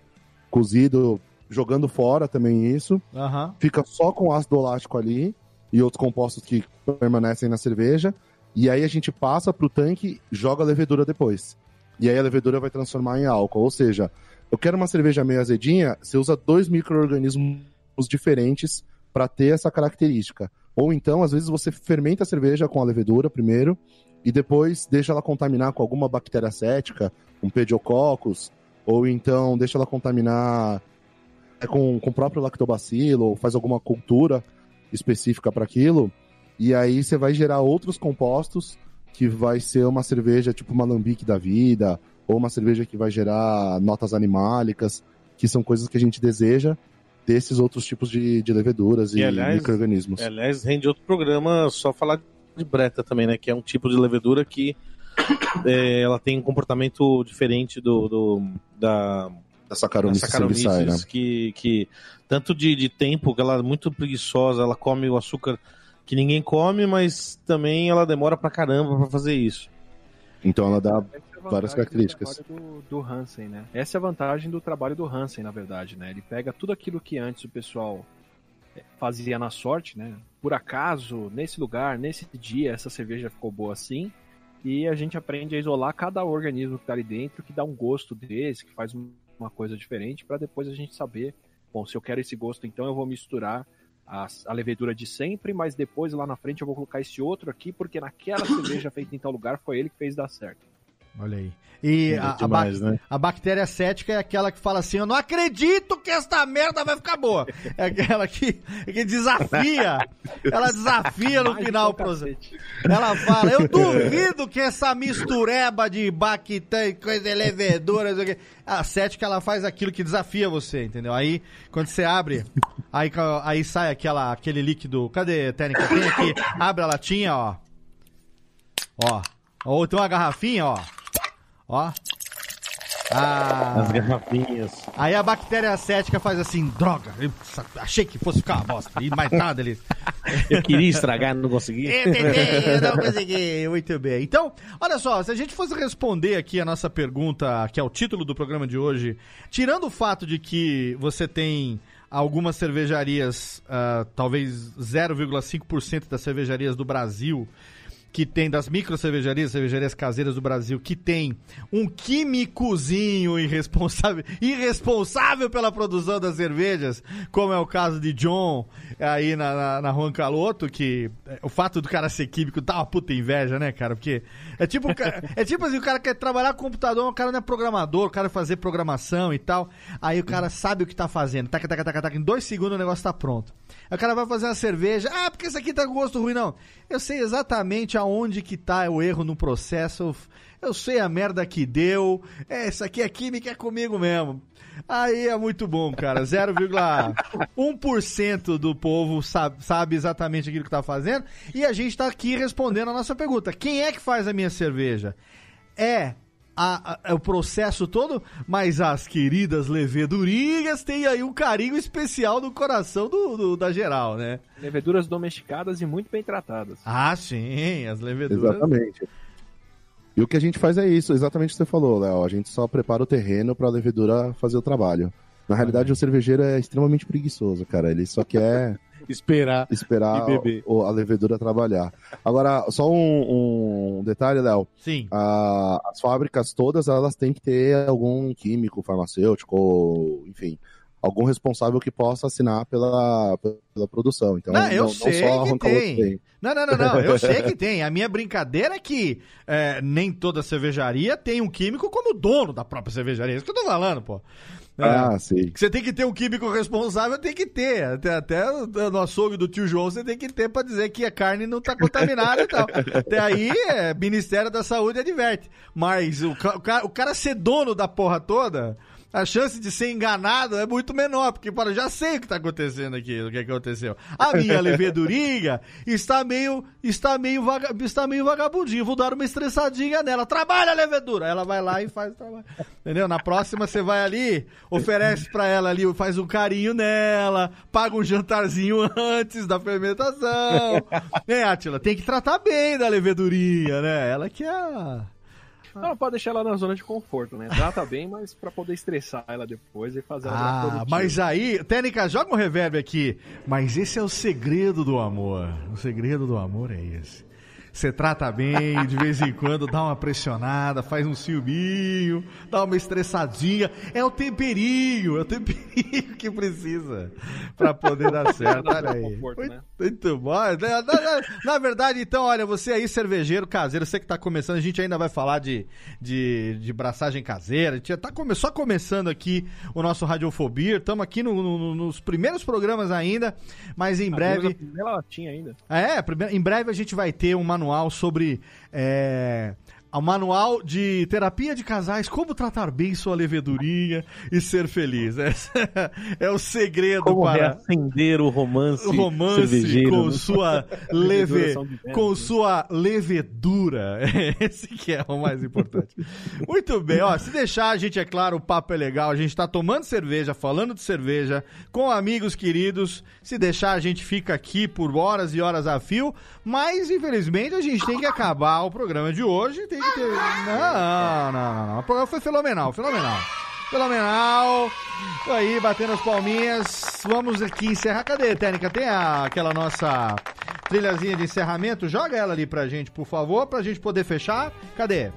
cozido, jogando fora também isso. Uhum. Fica só com ácido lático ali e outros compostos que permanecem na cerveja. E aí a gente passa pro tanque, joga a levedura depois. E aí a levedura vai transformar em álcool. Ou seja, eu quero uma cerveja meio azedinha, você usa dois micro-organismos diferentes para ter essa característica. Ou então, às vezes, você fermenta a cerveja com a levedura primeiro, e depois deixa ela contaminar com alguma bactéria cética, um pediococcus, ou então deixa ela contaminar é, com, com o próprio lactobacilo, ou faz alguma cultura específica para aquilo, e aí você vai gerar outros compostos que vai ser uma cerveja tipo uma lambique da vida, ou uma cerveja que vai gerar notas animálicas, que são coisas que a gente deseja desses outros tipos de, de leveduras e, e micro-organismos. Aliás, rende outro programa só falar de breta também, né? Que é um tipo de levedura que é, ela tem um comportamento diferente do, do da da Saccharomyces, da Saccharomyces né? que, que tanto de, de tempo que ela é muito preguiçosa, ela come o açúcar que ninguém come, mas também ela demora pra caramba pra fazer isso. Então ela dá é várias características. Do, do Hansen, né? Essa é a vantagem do trabalho do Hansen, na verdade, né? Ele pega tudo aquilo que antes o pessoal é, fazia na sorte, né? Por acaso, nesse lugar, nesse dia, essa cerveja ficou boa assim. E a gente aprende a isolar cada organismo que tá ali dentro, que dá um gosto desse, que faz uma coisa diferente, para depois a gente saber, bom, se eu quero esse gosto, então eu vou misturar a, a levedura de sempre, mas depois lá na frente eu vou colocar esse outro aqui, porque naquela cerveja feita em tal lugar foi ele que fez dar certo. Olha aí. E É a, a demais, bac- né? a bactéria cética é aquela que fala assim: Eu não acredito que esta merda vai ficar boa. É aquela que, que desafia. Ela desafia no final o do que o processo. cacete. Ela fala: Eu duvido que essa mistureba de bactéria, coisa quê. A cética ela faz aquilo que desafia você, entendeu? Aí, quando você abre, aí, aí sai aquela, aquele líquido. Cadê, técnica? Tem aqui. Abre a latinha, ó. Ó. Ou tem uma garrafinha, ó. Ó. Ah. As garrafinhas. Aí a bactéria acética faz assim, droga, eu achei que fosse ficar uma bosta. E mais nada ele. Eu queria estragar, não consegui. Entendi, eu não consegui. Muito bem. Então, olha só, se a gente fosse responder aqui a nossa pergunta, que é o título do programa de hoje, tirando o fato de que você tem algumas cervejarias, ah, talvez 0,5% das cervejarias do Brasil, que tem das micro cervejarias, cervejarias caseiras do Brasil, que tem um químicozinho irresponsável, irresponsável pela produção das cervejas, como é o caso de John aí na, na, na Juan Caloto, que é, o fato do cara ser químico dá uma puta inveja, né, cara? Porque é tipo, é tipo assim, o cara quer trabalhar com computador, o cara não é programador, o cara fazer programação e tal, aí o cara sabe o que tá fazendo, taca, taca, taca, taca, em dois segundos o negócio tá pronto. O cara vai fazer uma cerveja, ah, porque isso aqui tá com gosto ruim, não. Eu sei exatamente aonde que tá o erro no processo, eu, eu sei a merda que deu, é, isso aqui é química, é comigo mesmo. Aí é muito bom, cara. 0,1% do povo sabe, sabe exatamente aquilo que tá fazendo. E a gente tá aqui respondendo a nossa pergunta. Quem é que faz a minha cerveja? É a- a- é o processo todo, mas as queridas levedurinhas têm aí um carinho especial no coração do, do- da geral, né? Leveduras domesticadas e muito bem tratadas. Ah, sim, as leveduras. Exatamente. E o que a gente faz é isso, exatamente o que você falou, Léo. A gente só prepara o terreno para a levedura fazer o trabalho. Na realidade, o cervejeiro é extremamente preguiçoso, cara. Ele só quer Esperar. esperar E beber. o- a levedura trabalhar. Agora, só um, um detalhe, Léo. Sim. A- as fábricas todas, elas têm que ter algum químico, farmacêutico, ou, enfim, algum responsável que possa assinar pela, pela produção. Então, Não, eu sei que arranca o outro tem. tem. Não, não, não, não. Eu sei que tem. A minha brincadeira é que é, nem toda cervejaria tem um químico como dono da própria cervejaria. É isso que eu tô falando, pô. É, Ah, sim. que você tem que ter um químico responsável, tem que ter. Até, até no açougue do tio João você tem que ter pra dizer que a carne não tá contaminada e tal. Até aí, é, Ministério da Saúde adverte. Mas o, o cara, o cara ser dono da porra toda, a chance de ser enganado é muito menor, porque para, eu já sei o que tá acontecendo aqui, o que aconteceu. A minha levedurinha está meio, está meio, vaga, está meio vagabundinha. Vou dar uma estressadinha nela. Trabalha, levedura! Ela vai lá e faz o trabalho. Entendeu? Na próxima você vai ali, oferece pra ela ali, faz um carinho nela, paga um jantarzinho antes da fermentação. É, Atila, tem que tratar bem da levedurinha, né? Ela que é a... Não, não pode deixar ela na zona de conforto, né? Trata bem, mas pra poder estressar ela depois e fazer ela Ah, produtiva. mas aí, Técnica, joga um reverb aqui. Mas esse é o segredo do amor. O segredo do amor é esse. Você trata bem, de vez em quando dá uma pressionada, faz um ciúminho, dá uma estressadinha. É o temperinho, é o temperinho que precisa pra poder dar certo. Olha aí. Conforto, né? muito bom. Na, na- na verdade, então, olha, você aí, cervejeiro caseiro, você que tá começando, a gente ainda vai falar de, de, de braçagem caseira. A gente já tá come- só começando aqui o nosso Radiofobia. Estamos aqui no- no- nos primeiros programas ainda, mas em breve. A primeira latinha ainda. É, em breve a gente vai ter um manual sobre. É, o manual de terapia de casais, como tratar bem sua levedurinha e ser feliz. Esse é o segredo Como para reacender o romance, o romance com né? sua leve, com né? sua levedura. Esse que é o mais importante. Muito bem, ó, se deixar, a gente é claro, o papo é legal, a gente tá tomando cerveja, falando de cerveja, com amigos queridos. Se deixar, a gente fica aqui por horas e horas a fio, mas infelizmente a gente tem que acabar o programa de hoje, tem que Não, não, não. O programa foi fenomenal, fenomenal. Fenomenal. Aí, batendo as palminhas. Vamos aqui encerrar. Cadê, Técnica? Tem a- aquela nossa trilhazinha de encerramento? Joga ela ali pra gente, por favor, pra gente poder fechar. Cadê?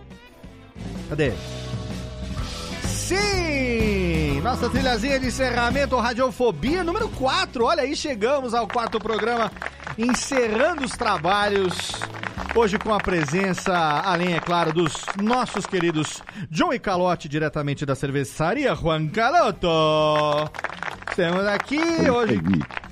Cadê? Sim, nossa trilhazinha de encerramento, Radiofobia número 4. Olha aí, chegamos ao quarto programa, encerrando os trabalhos. Hoje com a presença, além, é claro, dos nossos queridos John e Calote, diretamente da cervejaria Juan Caloto. Temos aqui hoje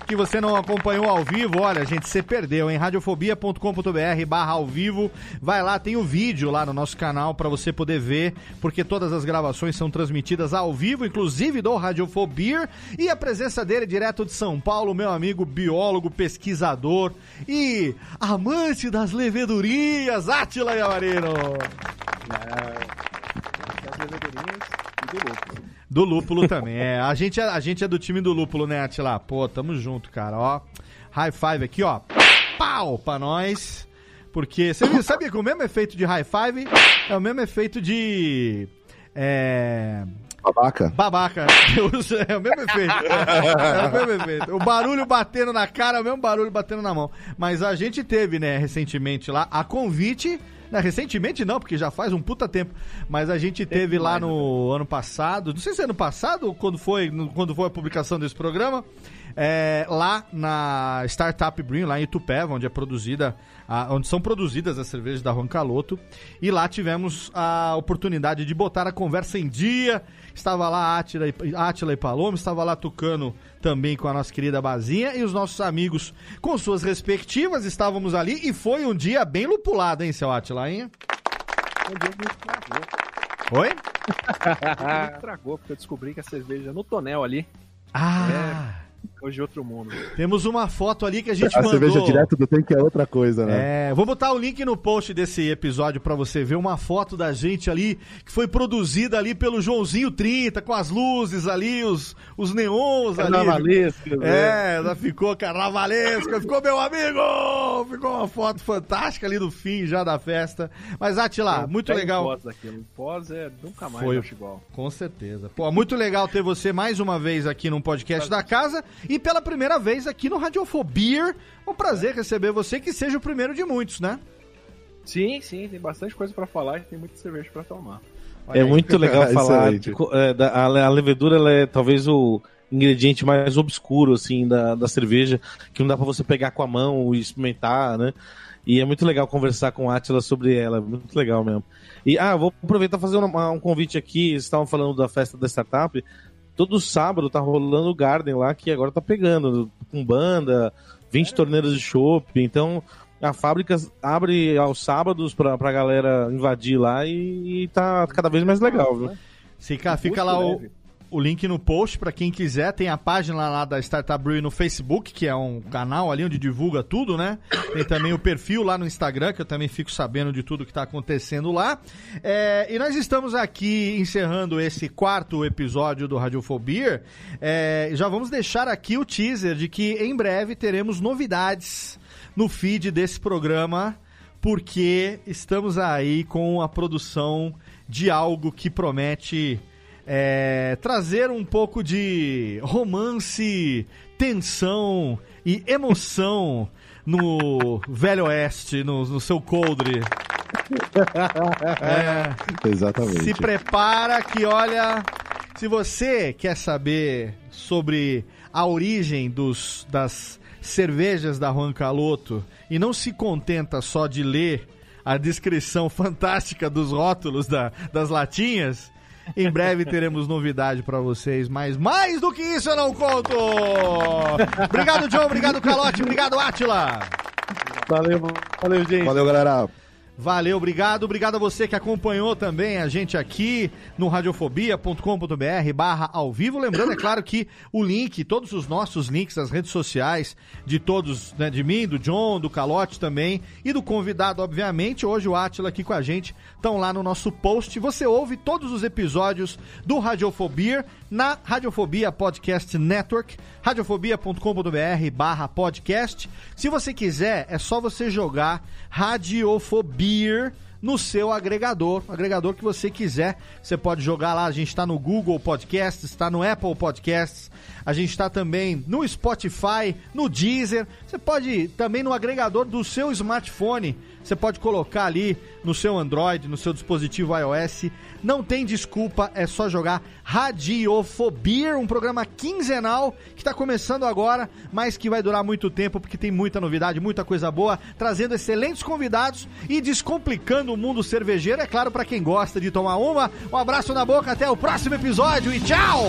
que você não acompanhou ao vivo, olha, gente, você perdeu, hein? radiofobia.com.br barra ao vivo. Vai lá, tem o vídeo lá no nosso canal para você poder ver, porque todas as gravações são transmitidas ao vivo, inclusive do Radiofobia. E a presença dele direto de São Paulo, meu amigo biólogo, pesquisador e amante das levedurinhas, Átila Yamarino. Das levedurinhas e lúpulo. Do lúpulo também, é. A gente, é. a gente é do time do lúpulo, né, Atila? Pô, tamo junto, cara, ó. High five aqui, ó. Pau pra nós. Porque você sabia que o mesmo efeito de high five é o mesmo efeito de. É. Babaca. Babaca. É o mesmo efeito. É o mesmo efeito. O barulho batendo na cara é o mesmo barulho batendo na mão. Mas a gente teve, né, recentemente lá, a convite. Né, recentemente não, porque já faz um puta tempo. Mas a gente teve lá no ano passado. Não sei se é ano passado ou quando foi, quando foi a publicação desse programa. É, lá na Startup Brewing, lá em Itupeva, onde é produzida, a, onde são produzidas as cervejas da Juan Caloto. E lá tivemos a oportunidade de botar a conversa em dia. Estava lá Átila e, Átila e Paloma, estava lá Tucano também com a nossa querida Bazinha e os nossos amigos com suas respectivas estávamos ali e foi um dia bem lupulado, hein, seu Átila, hein? Um. Oi? Estragou, porque eu descobri que a cerveja no tonel ali, Ah, hoje outro mundo. temos uma foto ali que a gente A mandou. cerveja direto do tanque é outra coisa, né? É, vou botar o link no post desse episódio pra você ver uma foto da gente ali que foi produzida ali pelo Joãozinho 30 com as luzes ali, os, os neons ali. Carnavalesco, né? É, ela ficou carnavalesca, ficou meu amigo! Ficou uma foto fantástica ali no fim já da festa. Mas Atila, Eu muito legal. Pós daquilo. Pós é nunca mais Foi. acho igual. Com certeza. Pô, muito legal ter você mais uma vez aqui num podcast da casa e pela primeira vez aqui no Radiofobia. Um prazer receber você, que seja o primeiro de muitos, né? Sim, sim, tem bastante coisa pra falar e tem muita cerveja pra tomar. Olha É aí. muito legal falar. De é, da- a, a levedura ela é talvez o ingrediente mais obscuro assim da, da cerveja, que não dá pra você pegar com a mão e experimentar, né? E é muito legal conversar com a Atila sobre ela, é muito legal mesmo. E ah, vou aproveitar e fazer uma- um convite aqui. Vocês estavam falando da festa da startup. Todo sábado tá rolando o Garden lá, que agora tá pegando, com banda, 20 torneiras de chopp. Então, a fábrica abre aos sábados pra, pra galera invadir lá e, e tá cada vez mais legal, viu? Fica, fica lá o. o link no post pra quem quiser. Tem a página lá da Startup Brew no Facebook, que é um canal ali onde divulga tudo, né? Tem também o perfil lá no Instagram, que eu também fico sabendo de tudo que tá acontecendo lá. É, e nós estamos aqui encerrando esse quarto episódio do Radiofobia. É, já vamos deixar aqui o teaser de que em breve teremos novidades no feed desse programa porque estamos aí com a produção de algo que promete é, trazer um pouco de romance, tensão e emoção no Velho Oeste, no, no seu coldre. É, Exatamente. se prepara que, olha, se você quer saber sobre a origem dos, das cervejas da Juan Caloto e não se contenta só de ler a descrição fantástica dos rótulos da- das latinhas, em breve teremos novidade pra vocês, mas mais do que isso eu não conto! Obrigado, John, obrigado, Calote, obrigado, Atila! Valeu, valeu, gente. Valeu, galera. Valeu, obrigado. Obrigado a você que acompanhou também a gente aqui no radiofobia.com.br barra ao vivo. Lembrando, é claro, que o link, todos os nossos links das redes sociais, de todos, né, de mim, do John, do Calote também, e do convidado, obviamente, hoje o Atila aqui com a gente, estão lá no nosso post. Você ouve todos os episódios do Radiofobia na Radiofobia Podcast Network, radiofobia.com.br barra podcast. Se você quiser, é só você jogar Radiofobia no seu agregador, agregador que você quiser. Você pode jogar lá, a gente está no Google Podcasts, está no Apple Podcasts, a gente está também no Spotify, no Deezer. Você pode também no agregador do seu smartphone. Você pode colocar ali no seu Android, no seu dispositivo iOS. Não tem desculpa, é só jogar Radiofobia, um programa quinzenal que está começando agora, mas que vai durar muito tempo porque tem muita novidade, muita coisa boa, trazendo excelentes convidados e descomplicando o mundo cervejeiro, é claro, para quem gosta de tomar uma. Um abraço na boca, até o próximo episódio e tchau!